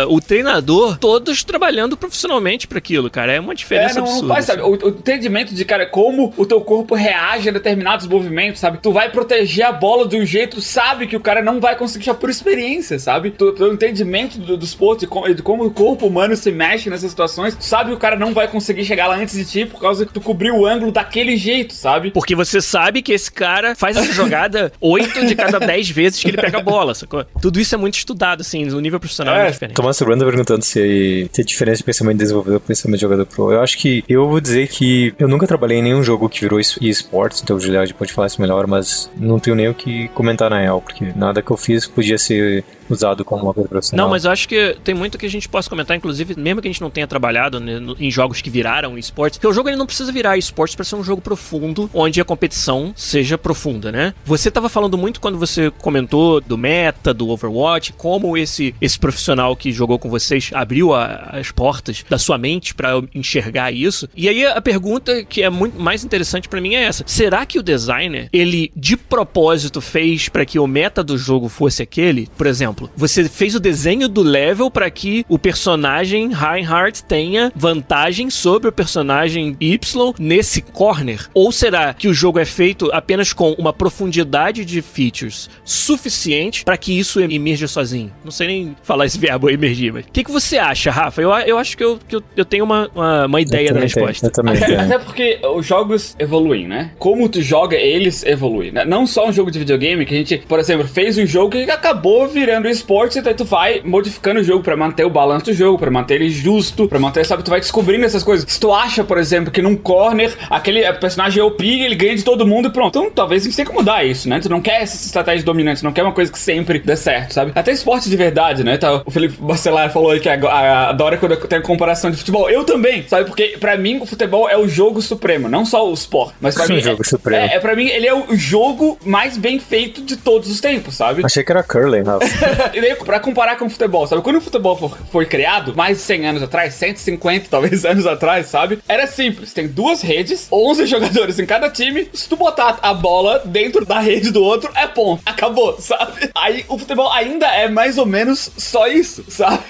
o treinador, todos trabalhando profissionalmente pra aquilo, cara. É uma diferença É, não, não absurda. faz, sabe? assim. O, o entendimento de, cara, como o teu corpo reage a determinados movimentos, sabe? Tu vai proteger a bola de um jeito, sabe que o cara não vai conseguir já por experiência, sabe? Tu, tu entendimento do, do esporte, de como, de como o corpo humano se mexe nessas situações, tu sabe que o cara não vai conseguir chegar lá antes de ti por causa que tu cobriu o ângulo daquele jeito, sabe? Porque você sabe que esse cara faz essa jogada 8 de cada 10 vezes que ele pega a bola, sacou? Tudo isso é muito estudado, assim, no nível profissional é, diferente. Tomás Branda perguntando se tem diferença de pensamento de desenvolvedor e pensamento de jogador pro. Eu acho que eu vou dizer que eu nunca trabalhei em nenhum jogo que virou es- esportes, então o Gilead pode falar isso melhor, mas não tenho nem o que comentar na real, porque nada que eu fiz podia ser usado como uma coisa profissional. Não, mas eu acho que tem muito que a gente possa comentar, inclusive, mesmo que a gente não tenha trabalhado em jogos que viraram esportes, porque o jogo ele não precisa virar esportes para ser um jogo profundo, onde a competição seja profunda, né? Você tava falando muito quando você comentou do meta, do Overwatch, como esse esse profissional que jogou com vocês abriu a- as portas da sua mente para enxergar isso. E aí a pergunta que é muito mais interessante para mim é essa: será que o designer ele de propósito fez para que o meta do jogo fosse aquele? Por exemplo, você fez o desenho do level para que o personagem Reinhardt tenha vantagem sobre o personagem Y nesse corner? Ou será que o jogo é feito apenas com uma profundidade de features suficiente para que isso emerja sozinho? Não sei nem falar esse verbo emergir, mas o que, que você acha, Rafa? Eu, eu acho que eu, que eu, eu tenho uma, uma, uma ideia da tenho, resposta. Eu também Até, tenho. até porque os jogos evoluem, né? Como tu joga, eles evoluem. né? Não só um jogo de videogame, que a gente, por exemplo, fez um jogo que acabou virando esporte, e daí tu vai modificando o jogo pra manter o balanço do jogo, pra manter ele justo, pra manter, sabe, tu vai descobrindo essas coisas. Se tu acha, por exemplo, que num corner aquele personagem é OP, ele ganha de todo mundo e pronto. Então talvez a gente tenha que mudar isso, né? Tu não quer essa estratégia dominante, tu não quer uma coisa que sempre dê certo, sabe? Até esporte de verdade, né? Tá, o Felipe Bacelar falou aí que adora quando tem comparação de futebol. Eu também, sabe? Porque pra mim o futebol é o jogo supremo, não só o esporte, mas pra O mim jogo é, supremo. É, é pra mim ele é o jogo mais bem feito de todos os tempos, sabe? Achei que era curling, Rafa. E daí, pra comparar com o futebol, sabe? Quando o futebol foi criado, mais de 100 anos atrás, 150 talvez anos atrás, sabe? Era simples. Tem duas redes, 11 jogadores em cada time. Se tu botar a bola dentro da rede do outro, é ponto. Acabou, sabe? Aí o futebol ainda é mais ou menos só isso, sabe?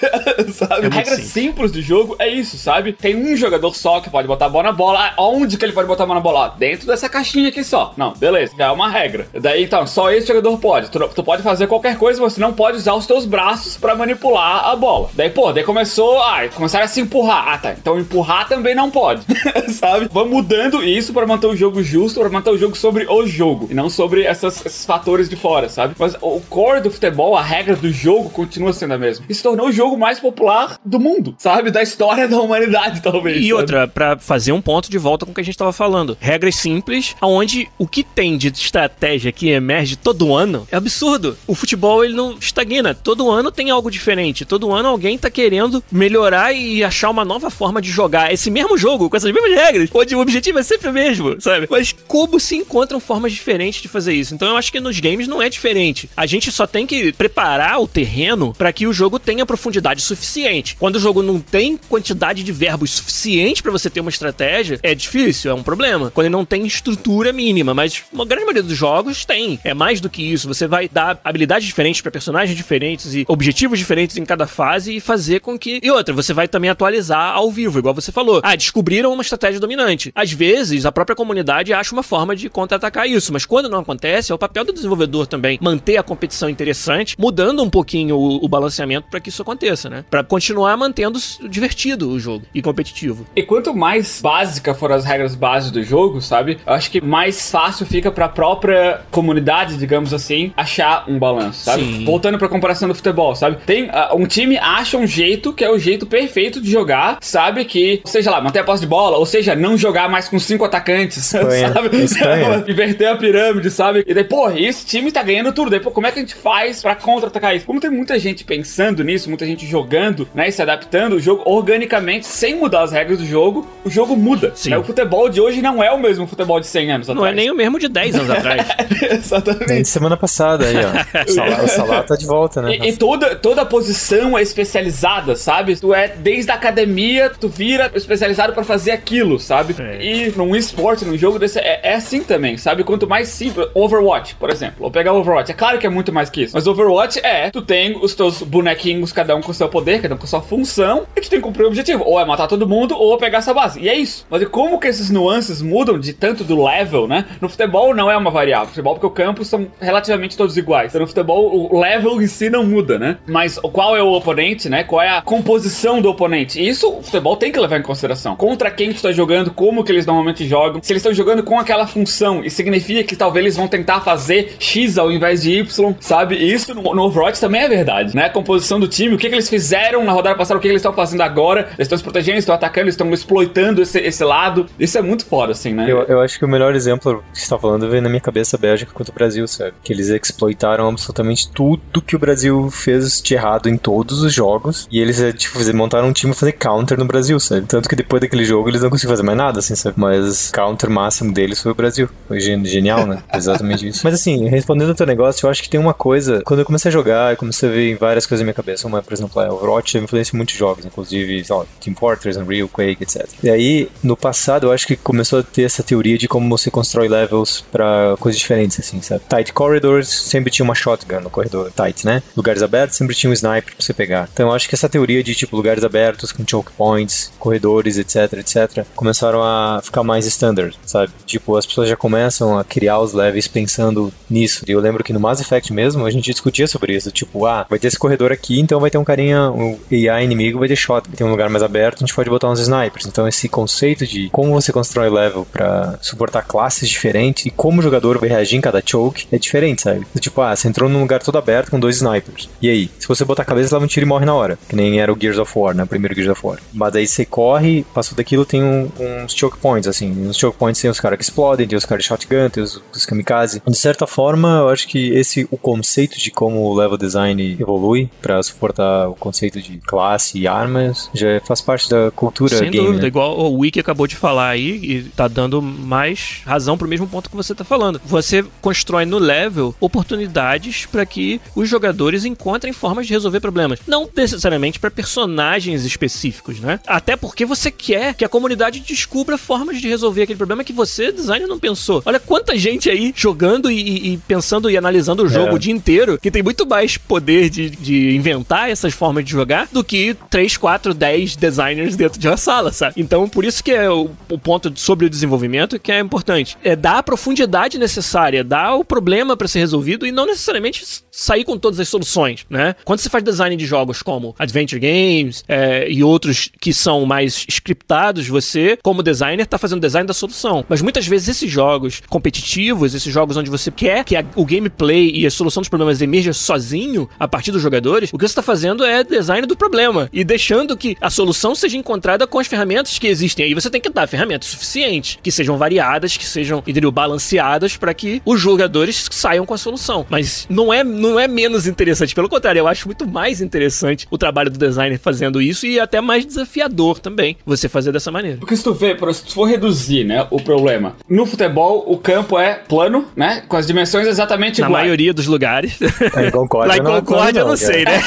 sabe? muito Regra simples. simples do jogo é isso, sabe? Tem um jogador só que pode botar a bola na bola. Onde que ele pode botar a bola na bola? Dentro dessa caixinha aqui só. Não, beleza. Já é uma regra. Daí então, só esse jogador pode. Tu, tu pode fazer qualquer coisa, você não pode usar os teus braços pra manipular a bola. Daí, pô, daí começou. Ah, começaram a se empurrar. Ah, tá. Então empurrar também não pode. sabe? Vamos mudando isso pra manter o jogo justo, pra manter o jogo sobre o jogo. E não sobre essas- esses fatores de fora, sabe? Mas o core do futebol, a regra do jogo continua sendo a mesma. E se tornou o jogo mais popular do mundo, sabe? Da história da humanidade, talvez. E sabe? outra, pra fazer um ponto de volta com o que a gente tava falando. Regras simples, onde o que tem de estratégia que emerge todo ano é absurdo. O futebol, ele não estagna. Todo ano tem algo diferente. Todo ano alguém tá querendo melhorar e achar uma nova forma de jogar esse mesmo jogo, com essas mesmas regras, onde o objetivo é sempre o mesmo, sabe? Mas como se encontram formas diferentes de fazer isso? Então eu acho que nos games não é diferente. A gente só tem que preparar o terreno para que o jogo tenha profundidade suficiente. Quando o jogo não tem quantidade de verbos suficiente para você ter uma estratégia, é difícil, é um problema. Quando ele não tem estrutura mínima, mas uma grande maioria dos jogos tem. É mais do que isso. Você vai dar habilidades diferentes para personagens estratégias diferentes e objetivos diferentes em cada fase e fazer com que. E outra, você vai também atualizar ao vivo, igual você falou. Ah, descobriram uma estratégia dominante. Às vezes, a própria comunidade acha uma forma de contra-atacar isso, mas quando não acontece, é o papel do desenvolvedor também manter a competição interessante, mudando um pouquinho o, o balanceamento para que isso aconteça, né? Para continuar mantendo divertido o jogo e competitivo. E quanto mais básica for as regras básicas do jogo, sabe? Eu acho que mais fácil fica para a própria comunidade, digamos assim, achar um balanço, sabe? Sim. Voltando para comparação do futebol, sabe? Tem uh, um time acha um jeito que é o jeito perfeito de jogar, sabe que seja lá manter a posse de bola, ou seja não jogar mais com cinco atacantes, Espanha. sabe? Espanha. Inverter a pirâmide, sabe? E daí, pô, esse time tá ganhando tudo. Daí, pô, como é que a gente faz pra contra-atacar isso? Como tem muita gente pensando nisso, muita gente jogando, né, e se adaptando, o jogo organicamente, sem mudar as regras do jogo, o jogo muda. Sim. né? O futebol de hoje não é o mesmo futebol de 100 anos Não atrás. é nem o mesmo de 10 anos atrás. Exatamente. Nem de semana passada aí, ó. O Salah, o Salah tá de volta, né? E, e toda, toda posição é especializada, sabe? Tu é desde a academia, tu vira especializado pra fazer aquilo, sabe? É. E num esporte, num jogo desse, é, é assim também, sabe? Quanto mais simples. Overwatch, por exemplo. Vou pegar Overwatch. É claro que é muito mais que isso. Mas Overwatch é, tu tem os teus bonequinhos, cada um com seu poder, cada um com sua função, e tu tem que cumprir o objetivo. Ou é matar todo mundo, ou pegar essa base. E é isso. Mas e como que esses nuances mudam de tanto do level, né? No futebol não é uma variável. No futebol, porque o campo são relativamente todos iguais. Então no futebol, o level em si não muda, né? Mas qual é o oponente, né? Qual é a composição do oponente? E isso o futebol tem que levar em consideração. Contra quem tu tá jogando, como que eles normalmente jogam. Se eles estão jogando com aquela função, e significa que talvez eles vão tentar fazer X ao invés de Y, sabe? E isso no, no Overwatch também é verdade, né? A composição do time, o que, que eles fizeram na rodada passada, o que, que eles estão fazendo agora. Eles estão se protegendo, eles estão atacando, eles estão exploitando esse, esse lado. Isso é muito foda, assim, né? Eu, eu acho que o melhor exemplo que você tá falando veio na minha cabeça a Bélgica contra o Brasil, sabe? Que eles exploitaram absolutamente tudo que o Brasil fez de errado em todos os jogos. E eles, é, tipo, montaram um time pra fazer counter no Brasil, sabe? Tanto que depois daquele jogo eles não conseguiram fazer mais nada, assim, sabe? Mas counter máximo deles foi o Brasil. Foi gen- genial, né? Exatamente isso. Mas assim, respondendo ao teu negócio, eu acho que tem uma coisa. Quando eu comecei a jogar, eu comecei a ver várias coisas na minha cabeça. Uma, por exemplo, é Overwatch influencia muitos jogos, inclusive, sei lá, Team Fortress, Unreal, Quake, etc. E aí, no passado, eu acho que começou a ter essa teoria de como você constrói levels pra coisas diferentes, assim, sabe? Tight corridors sempre tinha uma shotgun no corredor tight, né? Lugares abertos sempre tinha um sniper pra você pegar. Então eu acho que essa teoria de, tipo, lugares abertos com choke points, corredores, etc, etc, começaram a ficar mais standard, sabe? Tipo, as pessoas já começam a criar os levels pensando nisso. E eu lembro que no Mass Effect mesmo, a gente discutia sobre isso. Tipo, ah, vai ter esse corredor aqui, então vai ter um carinha, um AI inimigo vai ter shotgun. Tem um lugar mais aberto, a gente pode botar uns snipers. Então esse conceito de como você constrói level pra suportar classes diferentes e como o jogador vai reagir em cada choke é diferente, sabe? Tipo, ah, você entrou num lugar todo aberto com dois snipers. E aí? Se você botar a cabeça, leva um tiro e morre na hora. Que nem era o Gears of War, né? O primeiro Gears of War. Mas aí você corre, passou daquilo, tem um- uns choke points, assim. E nos choke points tem os caras que explodem, tem os caras de shotgun, tem os, os kamikaze. De certa forma, eu acho que esse, o conceito de como o level design evolui pra suportar o conceito de classe e armas, já faz parte da cultura Sem game, dúvida, né? igual o Wiki acabou de falar aí, e tá dando mais razão pro mesmo ponto que você tá falando. Você constrói no level oportunidades para que os jogadores encontrem formas de resolver problemas. Não necessariamente para personagens específicos, né? Até porque você quer que a comunidade descubra formas de resolver aquele problema que você, designer, não pensou. Olha quanta gente aí jogando e, e- pensando e analisando o jogo É. o dia inteiro, que tem muito mais poder de, de inventar essas formas de jogar do que 3, 4, 10 designers dentro de uma sala, sabe? Então, por isso que é o, o ponto sobre o desenvolvimento que é importante. É dar a profundidade necessária, dar o problema para ser resolvido e não necessariamente sair com todas as soluções, né? Quando você faz design de jogos como Adventure Games é, e outros que são mais scriptados, você, como designer, tá fazendo design da solução. Mas muitas vezes esses jogos competitivos, esses jogos onde você quer que a- o gameplay e a solução dos problemas emerja sozinho a partir dos jogadores, o que você tá fazendo é design do problema e deixando que a solução seja encontrada com as ferramentas que existem. Aí você tem que dar ferramentas suficientes, que sejam variadas, que sejam, entendeu, balanceadas para que os jogadores saiam com a solução. Mas não é, não é menos interessante, pelo contrário, eu acho muito mais interessante o trabalho do designer fazendo isso e até mais desafiador também você fazer dessa maneira. Porque se tu vê, se tu for reduzir, né, o problema. No futebol, o campo é plano, né? Com as dimensões exatamente Na iguais. maioria dos lugares. Em Concórdia, Lá em não é Concórdia eu não plano, sei, né?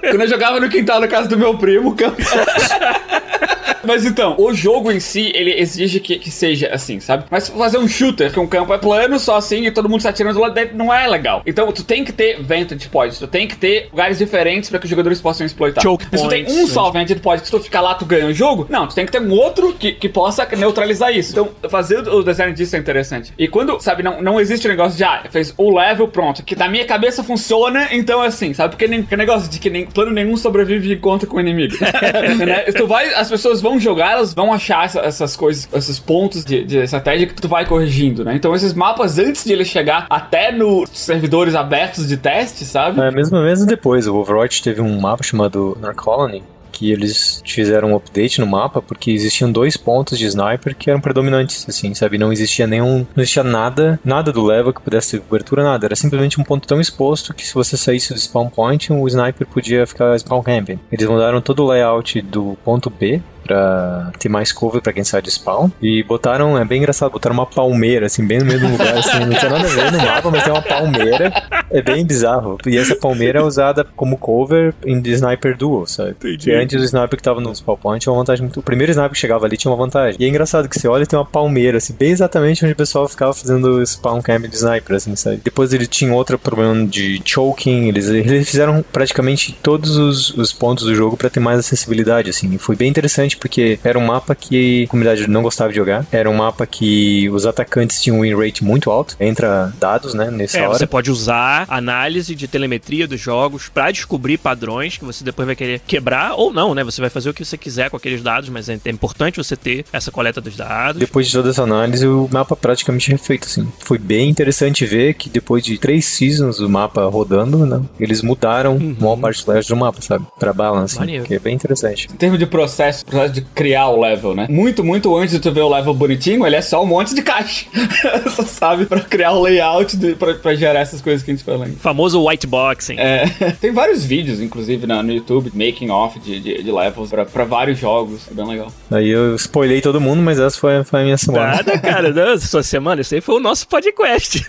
Quando eu jogava no quintal da casa do meu primo, o campo. Mas então, o jogo em si, ele exige que, que seja assim, sabe? Mas fazer um shooter, que um campo é plano, só assim, e todo mundo se atirando do lado dentro, não é legal. Então, tu tem que ter vantage points, tu tem que ter lugares diferentes pra que os jogadores possam exploitar. Choke Se tu tem um só vantage point, que se tu ficar lá, tu ganha o jogo, não, tu tem que ter um outro que, que possa neutralizar isso. Então, fazer o design disso é interessante. E quando, sabe, não, não existe o negócio de, ah, fez o level, pronto, que na minha cabeça funciona, então é assim, sabe? Porque nem, que negócio de que nem plano nenhum sobrevive de conta com o inimigo. né? Tu vai, as pessoas vão jogar, elas vão achar essa- essas coisas, esses pontos de, de estratégia que tu vai corrigindo, né? Então esses mapas, antes de ele chegar até nos servidores abertos de teste, sabe? É, mesmo, mesmo depois, o Overwatch teve um mapa chamado Narcolony, que eles fizeram um update no mapa porque existiam dois pontos de sniper que eram predominantes, assim, sabe? Não existia nenhum. Não existia nada, nada do level que pudesse ter cobertura, nada. Era simplesmente um ponto tão exposto que se você saísse do spawn point, o sniper podia ficar spawn camping. Eles mudaram todo o layout do ponto B pra ter mais cover pra quem sai de spawn. E botaram, é bem engraçado, botaram uma palmeira, assim, bem no meio do lugar, assim, não tinha nada a ver no mapa, mas tem uma palmeira. É bem bizarro. E essa palmeira é usada como cover em Sniper Duel, sabe? Que antes o sniper que tava no spawn point tinha uma vantagem muito. O primeiro sniper que chegava ali tinha uma vantagem. E é engraçado que você olha e tem uma palmeira, assim, bem exatamente onde o pessoal ficava fazendo spawn camp de sniper, assim, sabe? Depois ele tinha outro problema de choking, eles, eles fizeram praticamente todos os, os pontos do jogo pra ter mais acessibilidade, assim. E foi bem interessante porque era um mapa que a comunidade não gostava de jogar. Era um mapa que os atacantes tinham um win rate muito alto. Entra dados, né, nessa É, hora. você pode usar análise de telemetria dos jogos pra descobrir padrões que você depois vai querer quebrar ou não, né? Você vai fazer o que você quiser com aqueles dados, mas é é importante você ter essa coleta dos dados. Depois de toda essa análise, o mapa praticamente refeito, assim. Foi bem interessante ver que depois de três seasons do mapa rodando, né, eles mudaram Uhum. o maior parte flash do mapa, sabe? Pra balance, Maneiro. que é bem interessante. Em termos de processo, processo de criar o level, né? Muito, muito antes de tu ver o level bonitinho, ele é só um monte de caixa. só sabe pra criar o layout, de, pra, pra gerar essas coisas que a gente falou. O famoso white boxing. É, tem vários vídeos, inclusive, na- no YouTube, making off de, de, de levels pra, pra vários jogos. É bem legal. Aí eu spoilei todo mundo, mas essa foi, foi a minha semana. Nada, cara. Não, sua semana, isso aí foi o nosso podcast.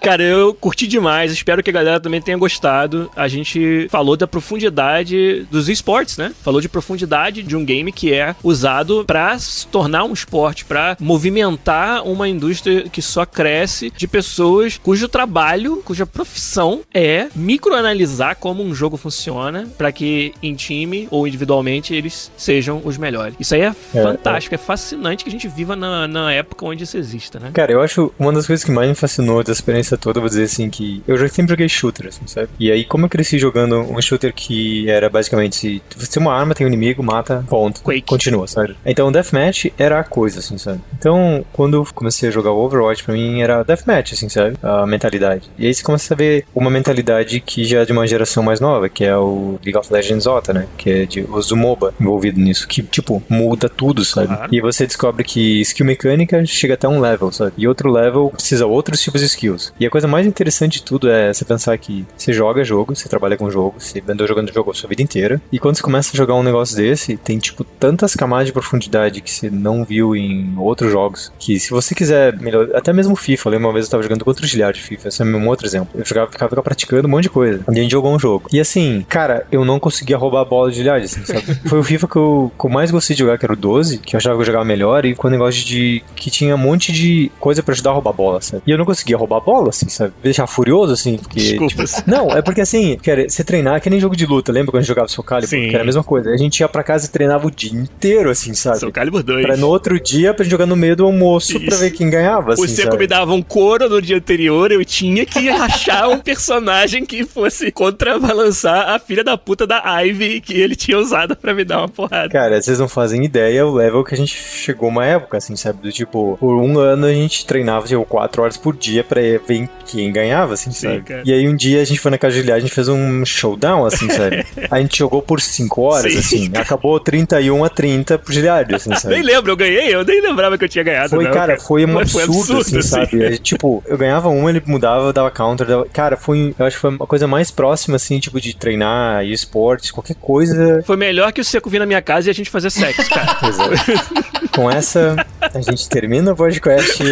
Cara, eu curti demais. Espero que a galera também tenha gostado. A gente falou da profundidade dos esportes, né? Falou de profundidade de um game que é usado pra se tornar um esporte, pra movimentar uma indústria que só cresce de pessoas cujo trabalho, cuja profissão é microanalisar como um jogo funciona pra que em time ou individualmente eles sejam os melhores. Isso aí é É, fantástico, é fascinante que a gente viva na, na época onde isso exista, né? Cara, eu acho uma das coisas que mais me fascinou dessa experiência toda, eu vou dizer assim, que eu já sempre joguei shooter, assim, sabe? E aí, como eu cresci jogando um shooter que era basicamente, se você tem uma arma, tem um inimigo, mata, ponto. Quake. Continua, sabe? Então, Deathmatch era a coisa, assim, sabe? Então, quando eu comecei a jogar o Overwatch, pra mim era Deathmatch, assim, sabe? A mentalidade. E aí você começa a ver uma mentalidade que já é de uma geração mais nova, que é o League of Legends Ota, né? Que é de uso do MOBA envolvido nisso, que, tipo, muda tudo, sabe? Claro. E você descobre que skill mecânica chega até um level, sabe? E outro level precisa outros tipos de skills. E a coisa mais interessante de tudo é você pensar que você joga jogo, você trabalha com jogo, você andou jogando jogo a sua vida inteira. E quando você começa a jogar um negócio desse, tem, tipo, tantas camadas de profundidade que você não viu em outros jogos. Que se você quiser melhor, até mesmo FIFA, eu lembro uma vez eu tava jogando contra o Gilhard de FIFA, esse é um outro exemplo. Eu jogava, ficava, ficava praticando um monte de coisa. E a gente jogou um jogo. E assim, cara, eu não conseguia roubar a bola de Gilhard, assim, sabe? Foi o FIFA que eu, que eu mais gostei de jogar, que era o 12, que eu achava que eu jogava melhor, e com o negócio de que tinha um monte de coisa pra ajudar a roubar a bola, sabe? E eu não conseguia roubar a bola, assim, sabe? Deixar furioso, assim, porque. Desculpa. tipo, não, é porque assim, cara, você treinar é que nem jogo de luta, lembra quando a gente jogava Soul Calibur? Sim. Que era a mesma coisa. A gente ia pra casa e treinava o dia inteiro, assim, sabe? Soul Calibur 2. Pra no outro dia, pra gente jogar no meio do almoço pra Isso. ver quem ganhava, assim, Seco sabe? me dava um couro no dia anterior, eu tinha que achar um personagem que fosse contrabalançar a filha da puta da Ivy que ele tinha usado pra me dar uma porrada. Cara, vocês não fazem ideia o level que a gente chegou uma época, assim, sabe? Do tipo, por um ano a gente treinava, tipo, quatro horas por dia pra ver quem ganhava, assim, Sim, sabe? cara. E aí um dia a gente foi na casa de Juliá, a gente fez um showdown, assim, sabe? A gente jogou por cinco horas, Sim. assim. Acabou 31 a 30 pro Giliard, assim, sabe? Nem lembro, eu ganhei, eu nem lembrava que eu tinha ganhado. Foi, não, cara, foi um Mas absurdo, assim, sabe? É, tipo, eu ganhava um, ele mudava, dava counter, dava... Cara, foi, eu acho que foi uma coisa mais próxima, assim, tipo, de treinar e esportes, qualquer coisa. Foi melhor que o Seco vir na minha casa e a gente fazer sexo, cara. Pois é. Com essa, a gente termina o podcast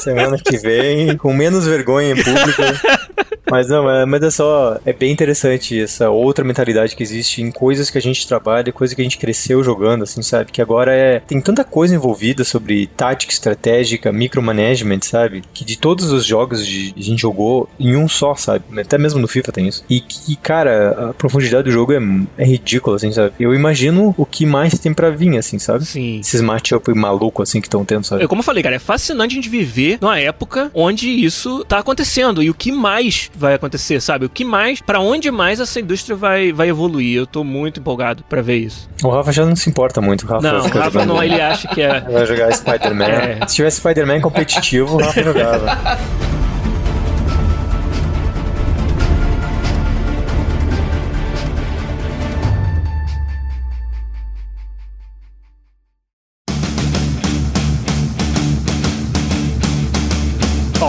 semana que vem, com menos vergonha em público. Mas não, é, mas é só. É bem interessante essa outra mentalidade que existe em coisas que a gente trabalha, coisas que a gente cresceu jogando, assim, sabe? Que agora é. Tem tanta coisa envolvida sobre tática estratégica, micromanagement, sabe? Que de todos os jogos de, a gente jogou em um só, sabe? Até mesmo no FIFA tem isso. E que, cara, a profundidade do jogo é, é ridícula, assim, sabe? Eu imagino o que mais tem pra vir, assim, sabe? Sim. Esses matchup maluco assim que estão tendo, sabe? É como eu falei, cara, é fascinante a gente viver numa época onde isso tá acontecendo. E o que mais vai acontecer, sabe? O que mais, para onde mais essa indústria vai, vai evoluir. Eu tô muito empolgado para ver isso. O Rafa já não se importa muito. O Rafa não, o Rafa não, ele acha que é. Vai jogar Spider-Man. É. Se tivesse Spider-Man competitivo, o Rafa jogava.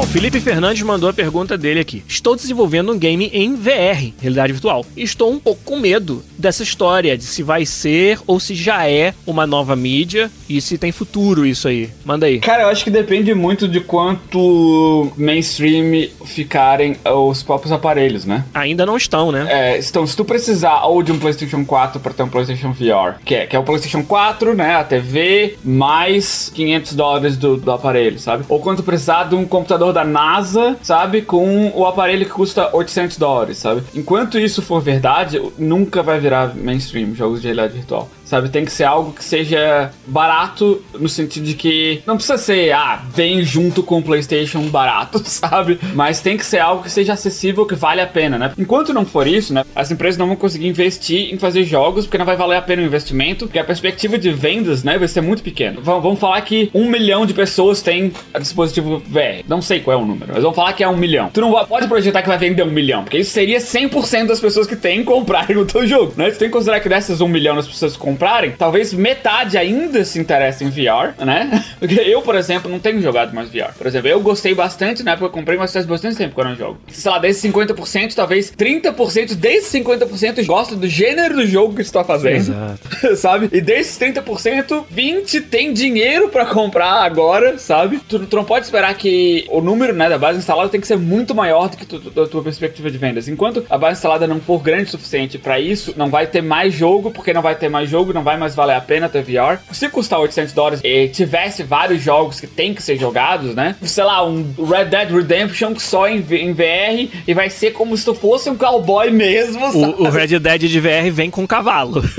Felipe Fernandes mandou a pergunta dele aqui. Estou desenvolvendo um game em VR, realidade virtual. Estou um pouco com medo dessa história, de se vai ser ou se já é uma nova mídia e se tem futuro isso aí. Manda aí. Cara, eu acho que depende muito de quanto mainstream ficarem os próprios aparelhos, né? Ainda não estão, né? É, então, se tu precisar ou de um PlayStation 4 para ter um PlayStation VR, que é, que é o PlayStation 4, né? A TV, mais 500 dólares do, do aparelho, sabe? Ou quando tu precisar de um computador da NASA, sabe? Com o aparelho que custa 800 dólares, sabe? Enquanto isso for verdade, nunca vai virar mainstream jogos de realidade virtual sabe? Tem que ser algo que seja barato no sentido de que não precisa ser, ah, vem junto com o PlayStation barato, sabe? Mas tem que ser algo que seja acessível, que vale a pena, né? Enquanto não for isso, né? As empresas não vão conseguir investir em fazer jogos porque não vai valer a pena o investimento, porque a perspectiva de vendas, né, vai ser muito pequena. Vamos falar que um milhão de pessoas tem dispositivo VR. Não sei qual é o número, mas vamos falar que é um milhão. Tu não pode projetar que vai vender um milhão, porque isso seria 100% das pessoas que têm comprarem o teu jogo, né? Tu tem que considerar que dessas um milhão das pessoas que comprarem, talvez metade ainda se interessa em VR, né? Porque eu, por exemplo, não tenho jogado mais VR. Por exemplo, eu gostei bastante, na época eu comprei, mas faz bastante tempo que eu não jogo. Sei lá, desses 50%, talvez 30% desses 50% gostam do gênero do jogo que você tá fazendo. Exato. sabe? E desses 30%, 20% tem dinheiro para comprar agora, sabe? Tu, tu, não pode esperar que o número né, da base instalada tem que ser muito maior do que tu, a tua perspectiva de vendas. Enquanto a base instalada não for grande o suficiente para isso, não vai ter mais jogo, porque não vai ter mais jogo, não vai mais mais vale a pena ter VR. Se custar 800 dólares e tivesse vários jogos que tem que ser jogados, né? Sei lá, um Red Dead Redemption só em, em VR e vai ser como se tu fosse um cowboy mesmo. O, o Red Dead de VR vem com cavalo.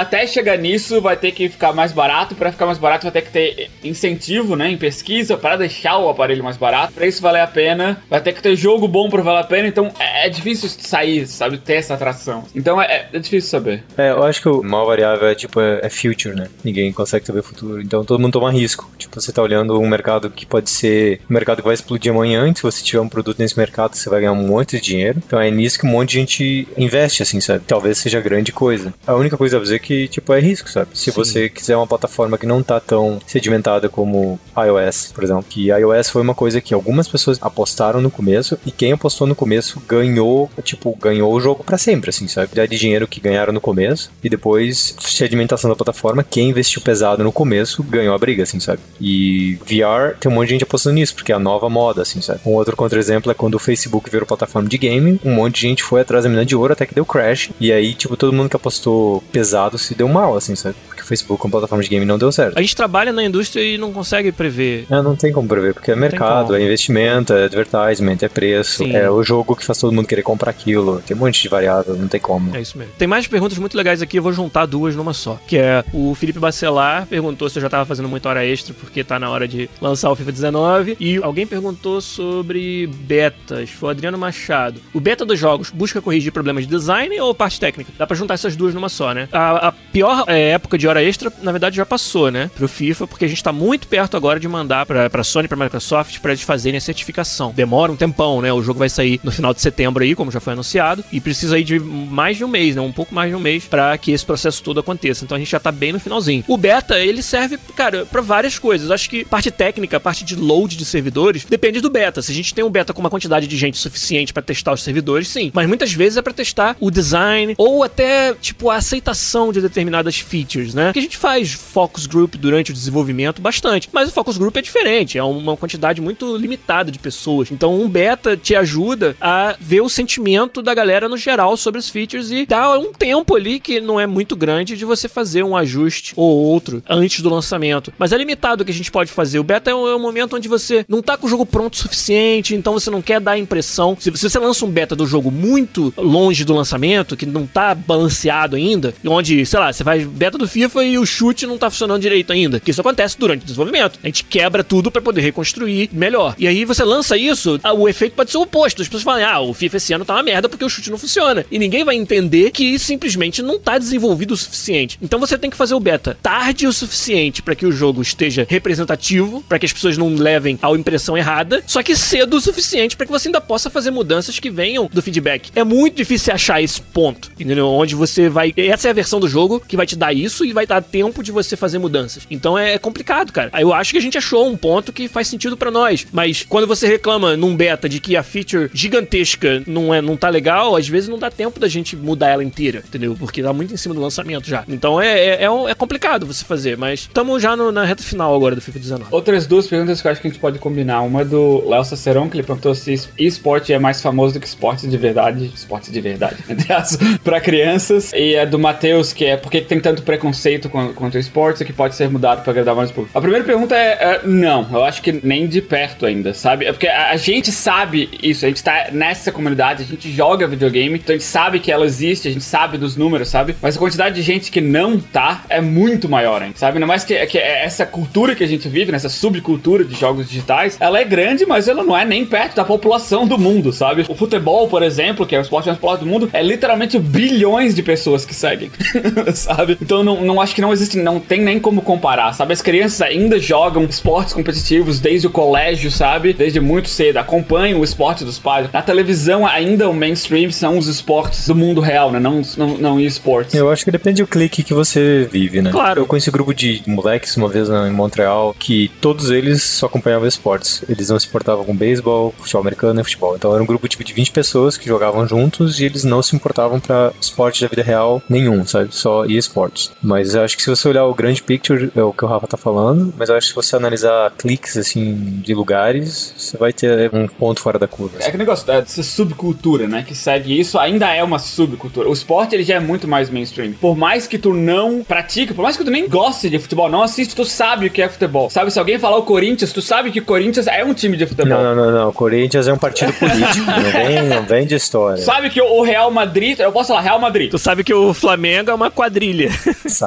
até chegar nisso, vai ter que ficar mais barato. Para ficar mais barato, vai ter que ter incentivo, né, em pesquisa para deixar o aparelho mais barato. Para isso valer a pena, vai ter que ter jogo bom para valer a pena. Então é, é, difícil sair, sabe, ter essa atração. Então é, é, difícil saber. É, eu acho que o mal variável é tipo é, é future, né? Ninguém consegue saber o futuro. Então todo mundo toma risco. Tipo, você tá olhando um mercado que pode ser um mercado que vai explodir amanhã. Se você tiver um produto nesse mercado, você vai ganhar um monte de dinheiro. Então é nisso que um monte de gente investe, assim, sabe? Talvez seja grande coisa. A única coisa a dizer é que, tipo, é risco, sabe? Se Sim. você quiser uma plataforma que não tá tão sedimentada como iOS, por exemplo, que iOS foi uma coisa que algumas pessoas apostaram no começo e quem apostou no começo ganhou, tipo, ganhou o jogo para sempre, assim, sabe? De dinheiro que ganharam no começo e depois sedimentação da plataforma, quem investiu pesado no começo ganhou a briga, assim, sabe? E VR tem um monte de gente apostando nisso, porque é a nova moda, assim, sabe? Um outro contra-exemplo é quando o Facebook virou plataforma de game, um monte de gente foi atrás da mina de ouro até que deu crash, e aí, tipo, todo mundo que apostou pesado se deu mal, assim, sabe? O Facebook como plataforma de game não deu certo. A gente trabalha na indústria e não consegue prever. É, não tem como prever, porque é mercado, é investimento, é advertisement, é preço, Sim. é o jogo que faz todo mundo querer comprar aquilo. Tem um monte de variável, não tem como. É isso mesmo. Tem mais perguntas muito legais aqui, eu vou juntar duas numa só. Que é o Felipe Bacelar perguntou se eu já tava fazendo muita hora extra, porque tá na hora de lançar o FIFA 19. E alguém perguntou sobre betas. Foi o Adriano Machado. O beta dos jogos busca corrigir problemas de design ou parte técnica? Dá pra juntar essas duas numa só, né? A, a pior é, época de hora extra, na verdade, já passou, né? Pro FIFA, porque a gente tá muito perto agora de mandar pra, pra Sony, pra Microsoft, pra eles fazerem a certificação. Demora um tempão, né? O jogo vai sair no final de setembro aí, como já foi anunciado, e precisa aí de mais de um mês, né? Um pouco mais de um mês para que esse processo todo aconteça. Então a gente já tá bem no finalzinho. O beta, ele serve, cara, para várias coisas. Acho que parte técnica, parte de load de servidores, depende do beta. Se a gente tem um beta com uma quantidade de gente suficiente para testar os servidores, sim. Mas muitas vezes é para testar o design ou até, tipo, a aceitação de determinadas features, né? Né? Que a gente faz focus group durante o desenvolvimento bastante, mas o focus group é diferente, é uma quantidade muito limitada de pessoas. Então um beta te ajuda a ver o sentimento da galera no geral sobre os features e dá um tempo ali que não é muito grande de você fazer um ajuste ou outro antes do lançamento. Mas é limitado o que a gente pode fazer. O beta é um, é um momento onde você não tá com o jogo pronto o suficiente, então você não quer dar a impressão. Se, se você lança um beta do jogo muito longe do lançamento, que não tá balanceado ainda, onde, sei lá, você faz beta do FIFA e o chute não tá funcionando direito ainda. Que isso acontece durante o desenvolvimento. A gente quebra tudo para poder reconstruir melhor. E aí você lança isso, o efeito pode ser o oposto. As pessoas falam, ah, o FIFA esse ano tá uma merda porque o chute não funciona. E ninguém vai entender que simplesmente não tá desenvolvido o suficiente. Então você tem que fazer o beta tarde o suficiente para que o jogo esteja representativo, para que as pessoas não levem a impressão errada, só que cedo o suficiente para que você ainda possa fazer mudanças que venham do feedback. É muito difícil achar esse ponto, entendeu? Onde você vai. Essa é a versão do jogo que vai te dar isso e vai dar tempo de você fazer mudanças. Então é complicado, cara. Eu acho que a gente achou um ponto que faz sentido para nós. Mas quando você reclama num beta de que a feature gigantesca não, é, não tá legal, às vezes não dá tempo da gente mudar ela inteira, entendeu? Porque tá muito em cima do lançamento já. Então é, é, é, é complicado você fazer, mas estamos já no, na reta final agora do FIFA 19. Outras duas perguntas que eu acho que a gente pode combinar. Uma do Léo Saceron, que ele perguntou se esporte é mais famoso do que esporte de verdade. Esporte de verdade, aliás, pra crianças. E a do Matheus, que é por que tem tanto preconceito contra o esporte que pode ser mudado para agradar mais público. A primeira pergunta é, é, não, eu acho que nem de perto ainda, sabe? É porque a, a gente sabe isso, a gente tá nessa comunidade, a gente joga videogame, então a gente sabe que ela existe, a gente sabe dos números, sabe? Mas a quantidade de gente que não tá é muito maior, hein? sabe? Ainda mais que, que essa cultura que a gente vive, nessa subcultura de jogos digitais, ela é grande, mas ela não é nem perto da população do mundo, sabe? O futebol, por exemplo, que é o esporte mais popular do mundo, é literalmente bilhões de pessoas que seguem, sabe? Então não, não acho que não existe, não tem nem como comparar, sabe? As crianças ainda jogam esportes competitivos desde o colégio, sabe? Desde muito cedo, acompanham o esporte dos pais. Na televisão, ainda o mainstream são os esportes do mundo real, né? Não, não, não esportes. Eu acho que depende do clique que você vive, né? Claro. Eu conheci um grupo de moleques uma vez em Montreal que todos eles só acompanhavam esportes. Eles não se importavam com beisebol, futebol americano e futebol. Então era um grupo tipo de 20 pessoas que jogavam juntos e eles não se importavam para esporte da vida real nenhum, sabe? Só esportes. Mas eu acho que se você olhar o grande picture, é o que o Rafa tá falando, mas eu acho que se você analisar cliques assim de lugares, você vai ter um ponto fora da curva. É que negócio dessa subcultura, né, que segue isso, ainda é uma subcultura. O esporte ele já é muito mais mainstream. Por mais que tu não pratique, por mais que tu nem goste de futebol, não assiste, tu sabe o que é futebol. Sabe, se alguém falar o Corinthians, tu sabe que o Corinthians é um time de futebol. Não, não, não, não. O Corinthians é um partido político. não, vem, não vem de história. Sabe que o Real Madrid, eu posso falar Real Madrid. Tu sabe que o Flamengo é uma quadrilha.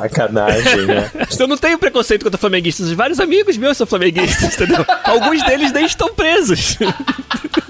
Sacanagem, né? Eu não tenho preconceito contra flamenguistas. Vários amigos meus são flamenguistas, entendeu? Alguns deles nem estão presos.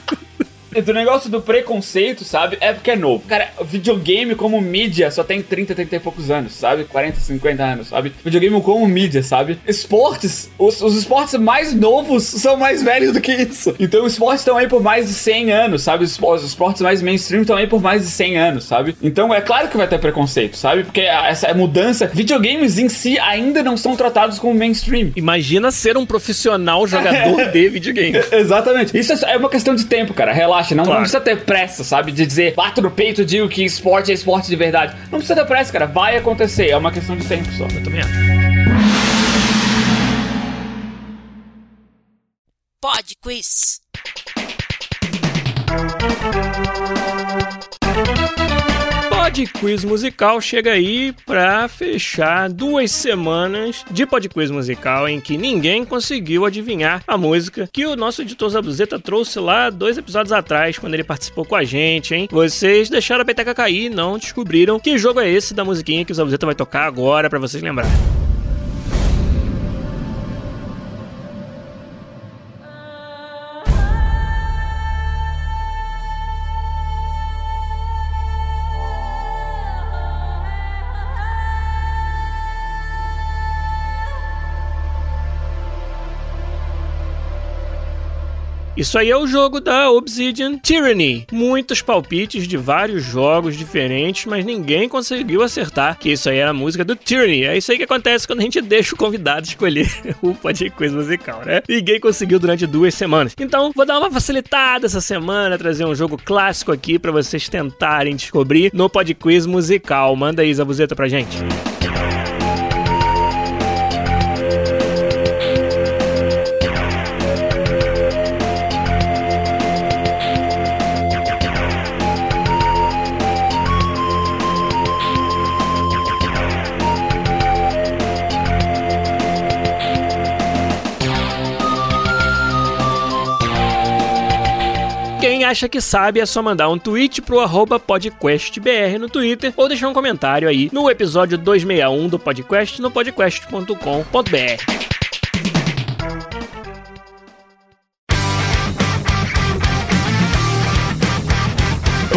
do negócio do preconceito, sabe? É porque é novo. Cara, videogame como mídia só tem 30, 30 e poucos anos, sabe? 40, 50 anos, sabe? Videogame como mídia, sabe? Esportes, os, os esportes mais novos são mais velhos do que isso. Então os esportes estão aí por mais de 100 anos, sabe? Os, os esportes mais mainstream estão aí por mais de 100 anos, sabe? Então é claro que vai ter preconceito, sabe? Porque essa mudança, videogames em si ainda não são tratados como mainstream. Imagina ser um profissional jogador de videogame. Exatamente. Isso é uma questão de tempo, cara. Relaxa relaxa, não, claro. não, precisa ter pressa, sabe? De dizer, bato no peito, digo que esporte é esporte de verdade. Não precisa ter pressa, cara. Vai acontecer, é uma questão de tempo só. Eu também acho. Pod Quiz. Pod Quiz Musical chega aí pra fechar duas semanas de Pod Quiz Musical em que ninguém conseguiu adivinhar a música que o nosso editor Zabuzeta trouxe lá dois episódios atrás, quando ele participou com a gente, hein? Vocês deixaram a peteca cair e não descobriram que jogo é esse da musiquinha que o Zabuzeta vai tocar agora para vocês lembrarem. Isso aí é o jogo da Obsidian Tyranny. Muitos palpites de vários jogos diferentes, mas ninguém conseguiu acertar que isso aí era a música do Tyranny. É isso aí que acontece quando a gente deixa o convidado escolher o Quiz musical, né? Ninguém conseguiu durante duas semanas. Então, vou dar uma facilitada essa semana, trazer um jogo clássico aqui para vocês tentarem descobrir no Pod Quiz musical. Manda aí, Zabuzeta, pra gente. Acha que sabe, é só mandar um tweet pro arroba podcastbr no Twitter ou deixar um comentário aí no episódio 261 do podcast no podcast.com.br.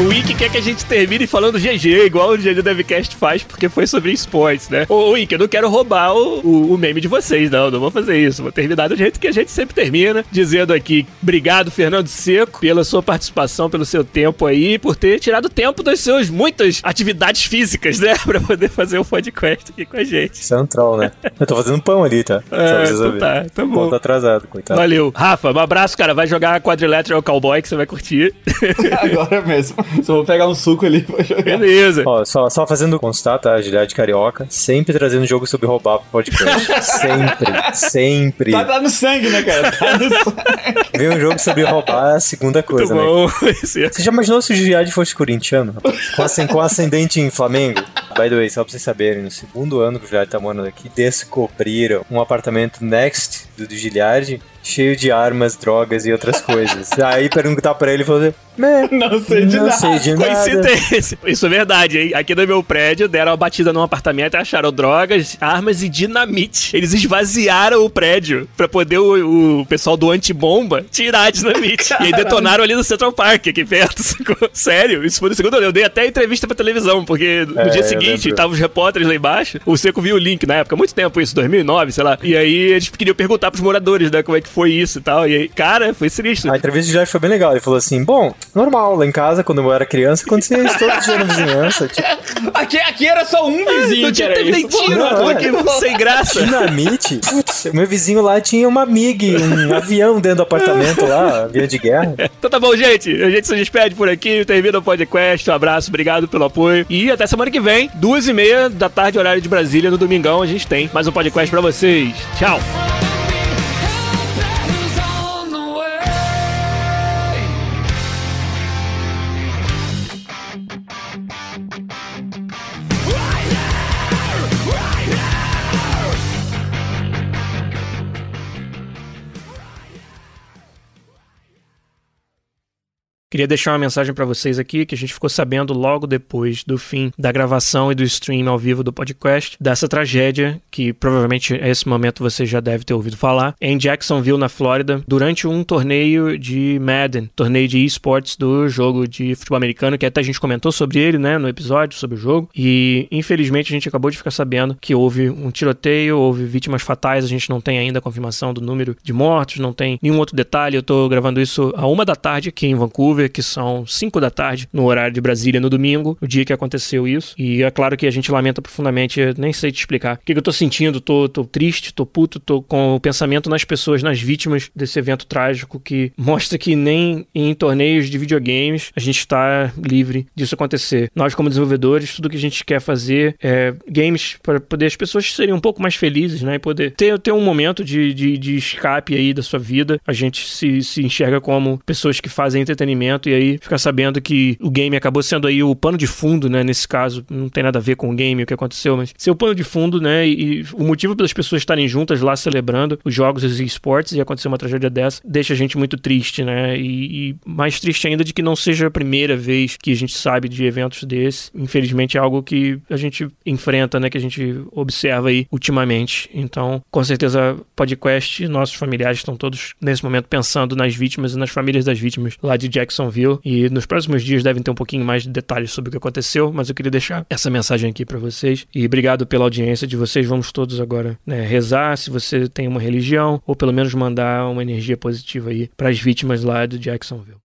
O Wiki quer que a gente termine falando GG, igual o GG Devcast faz, porque foi sobre esportes, né? Ô, Wiki, eu não quero roubar o, o, o, meme de vocês, não. Não vou fazer isso. Vou terminar do jeito que a gente sempre termina, dizendo aqui, obrigado, Fernando Seco, pela sua participação, pelo seu tempo aí, por ter tirado tempo das suas muitas atividades físicas, né? Pra poder fazer o podcast aqui com a gente. Isso é um troll, né? Eu tô fazendo pão ali, tá? É, então tá, tá bom. Pão tá atrasado, coitado. Valeu. Rafa, um abraço, cara. Vai jogar Quadrilateral Cowboy que você vai curtir. Agora mesmo. Só vou pegar um suco ali pra jogar. Beleza. Ó, só, só fazendo constar, tá? Agilidade carioca. Sempre trazendo jogo sobre roubar pro podcast. sempre. Sempre. Tá, tá, no sangue, né, cara? Tá no sangue. Ver um jogo sobre roubar é a segunda coisa, Muito né? bom. Você já imaginou se o Giardi fosse corintiano, rapaz? Com, ascend com ascendente em Flamengo? By the way, só pra vocês saberem, no segundo ano que o Giardi tá morando aqui, descobriram um apartamento next do, do Giliardi cheio de armas, drogas e outras coisas. Aí perguntar pra ele e falou: Não sei de não nada. sei de nada. Coincidência. Isso é verdade, hein? Aqui no meu prédio deram uma batida num apartamento e acharam drogas, armas e dinamite. Eles esvaziaram o prédio pra poder o, o pessoal do antibomba tirar a dinamite. E aí detonaram ali no Central Park, aqui perto. Sério, isso foi no segundo ano. Eu dei até entrevista pra televisão, porque no É, dia seguinte tava os repórteres lá embaixo. O Seco viu o link na época, muito tempo isso, 2009, sei lá. E aí eles queriam perguntar pros moradores, né, como é que foi isso e tal. E aí, cara, foi sinistro. A entrevista do Giardi foi bem legal. Ele falou assim: Bom, normal, lá em casa, quando eu era criança, acontecia isso todo dia na vizinhança. Tipo, Aqui, aqui era só um vizinho Não que tinha isso. tiro, Não, pô, é. que sem graça. dinamite. Putz, meu vizinho lá tinha uma MiG, um avião dentro do apartamento lá, avião de guerra. Então tá bom, gente. A gente se despede por aqui, termina o podcast. Um abraço, obrigado pelo apoio. E até semana que vem, duas e meia da tarde, horário de Brasília, no domingão, a gente tem mais um podcast pra vocês. Tchau. Queria deixar uma mensagem pra vocês aqui que a gente ficou sabendo logo depois do fim da gravação e do stream ao vivo do podcast dessa tragédia que provavelmente a esse momento você já deve ter ouvido falar em Jacksonville, na Flórida, durante um torneio de Madden, torneio de esportes do jogo de futebol americano, que até a gente comentou sobre ele, né, no episódio sobre o jogo. E infelizmente a gente acabou de ficar sabendo que houve um tiroteio, houve vítimas fatais, a gente não tem ainda a confirmação do número de mortos, não tem nenhum outro detalhe. Eu tô gravando isso a uma da tarde aqui em Vancouver, que são 5 da tarde no horário de Brasília no domingo, o dia que aconteceu isso. E é claro que a gente lamenta profundamente, nem sei te explicar o que, que eu tô sentindo. Tô, tô triste, tô puto, tô com o pensamento nas pessoas, nas vítimas desse evento trágico que mostra que nem em torneios de videogames a gente está livre disso acontecer. Nós, como desenvolvedores, tudo que a gente quer fazer é games para poder as pessoas serem um pouco mais felizes, né? E poder ter, ter um momento de, de, de escape aí da sua vida. A gente se, se enxerga como pessoas que fazem entretenimento e aí ficar sabendo que o game acabou sendo aí o pano de fundo, né? Nesse caso, não tem nada a ver com o game, o que aconteceu, mas ser o pano de fundo, né? E, e o motivo pelas pessoas estarem juntas lá celebrando os jogos e os esportes e acontecer uma tragédia dessa deixa a gente muito triste, né? E, e mais triste ainda de que não seja a primeira vez que a gente sabe de eventos desses. Infelizmente é algo que a gente enfrenta, né? Que a gente observa aí ultimamente. Então, com certeza, podcast, nossos familiares estão todos nesse momento pensando nas vítimas e nas famílias das vítimas lá de Jacksonville. E nos próximos dias devem ter um pouquinho mais de detalhes sobre o que aconteceu, mas eu queria deixar essa mensagem aqui para vocês. E obrigado pela audiência de vocês. Vamos todos agora né, rezar, se você tem uma religião, ou pelo menos mandar uma energia positiva aí para as vítimas lá de Jacksonville.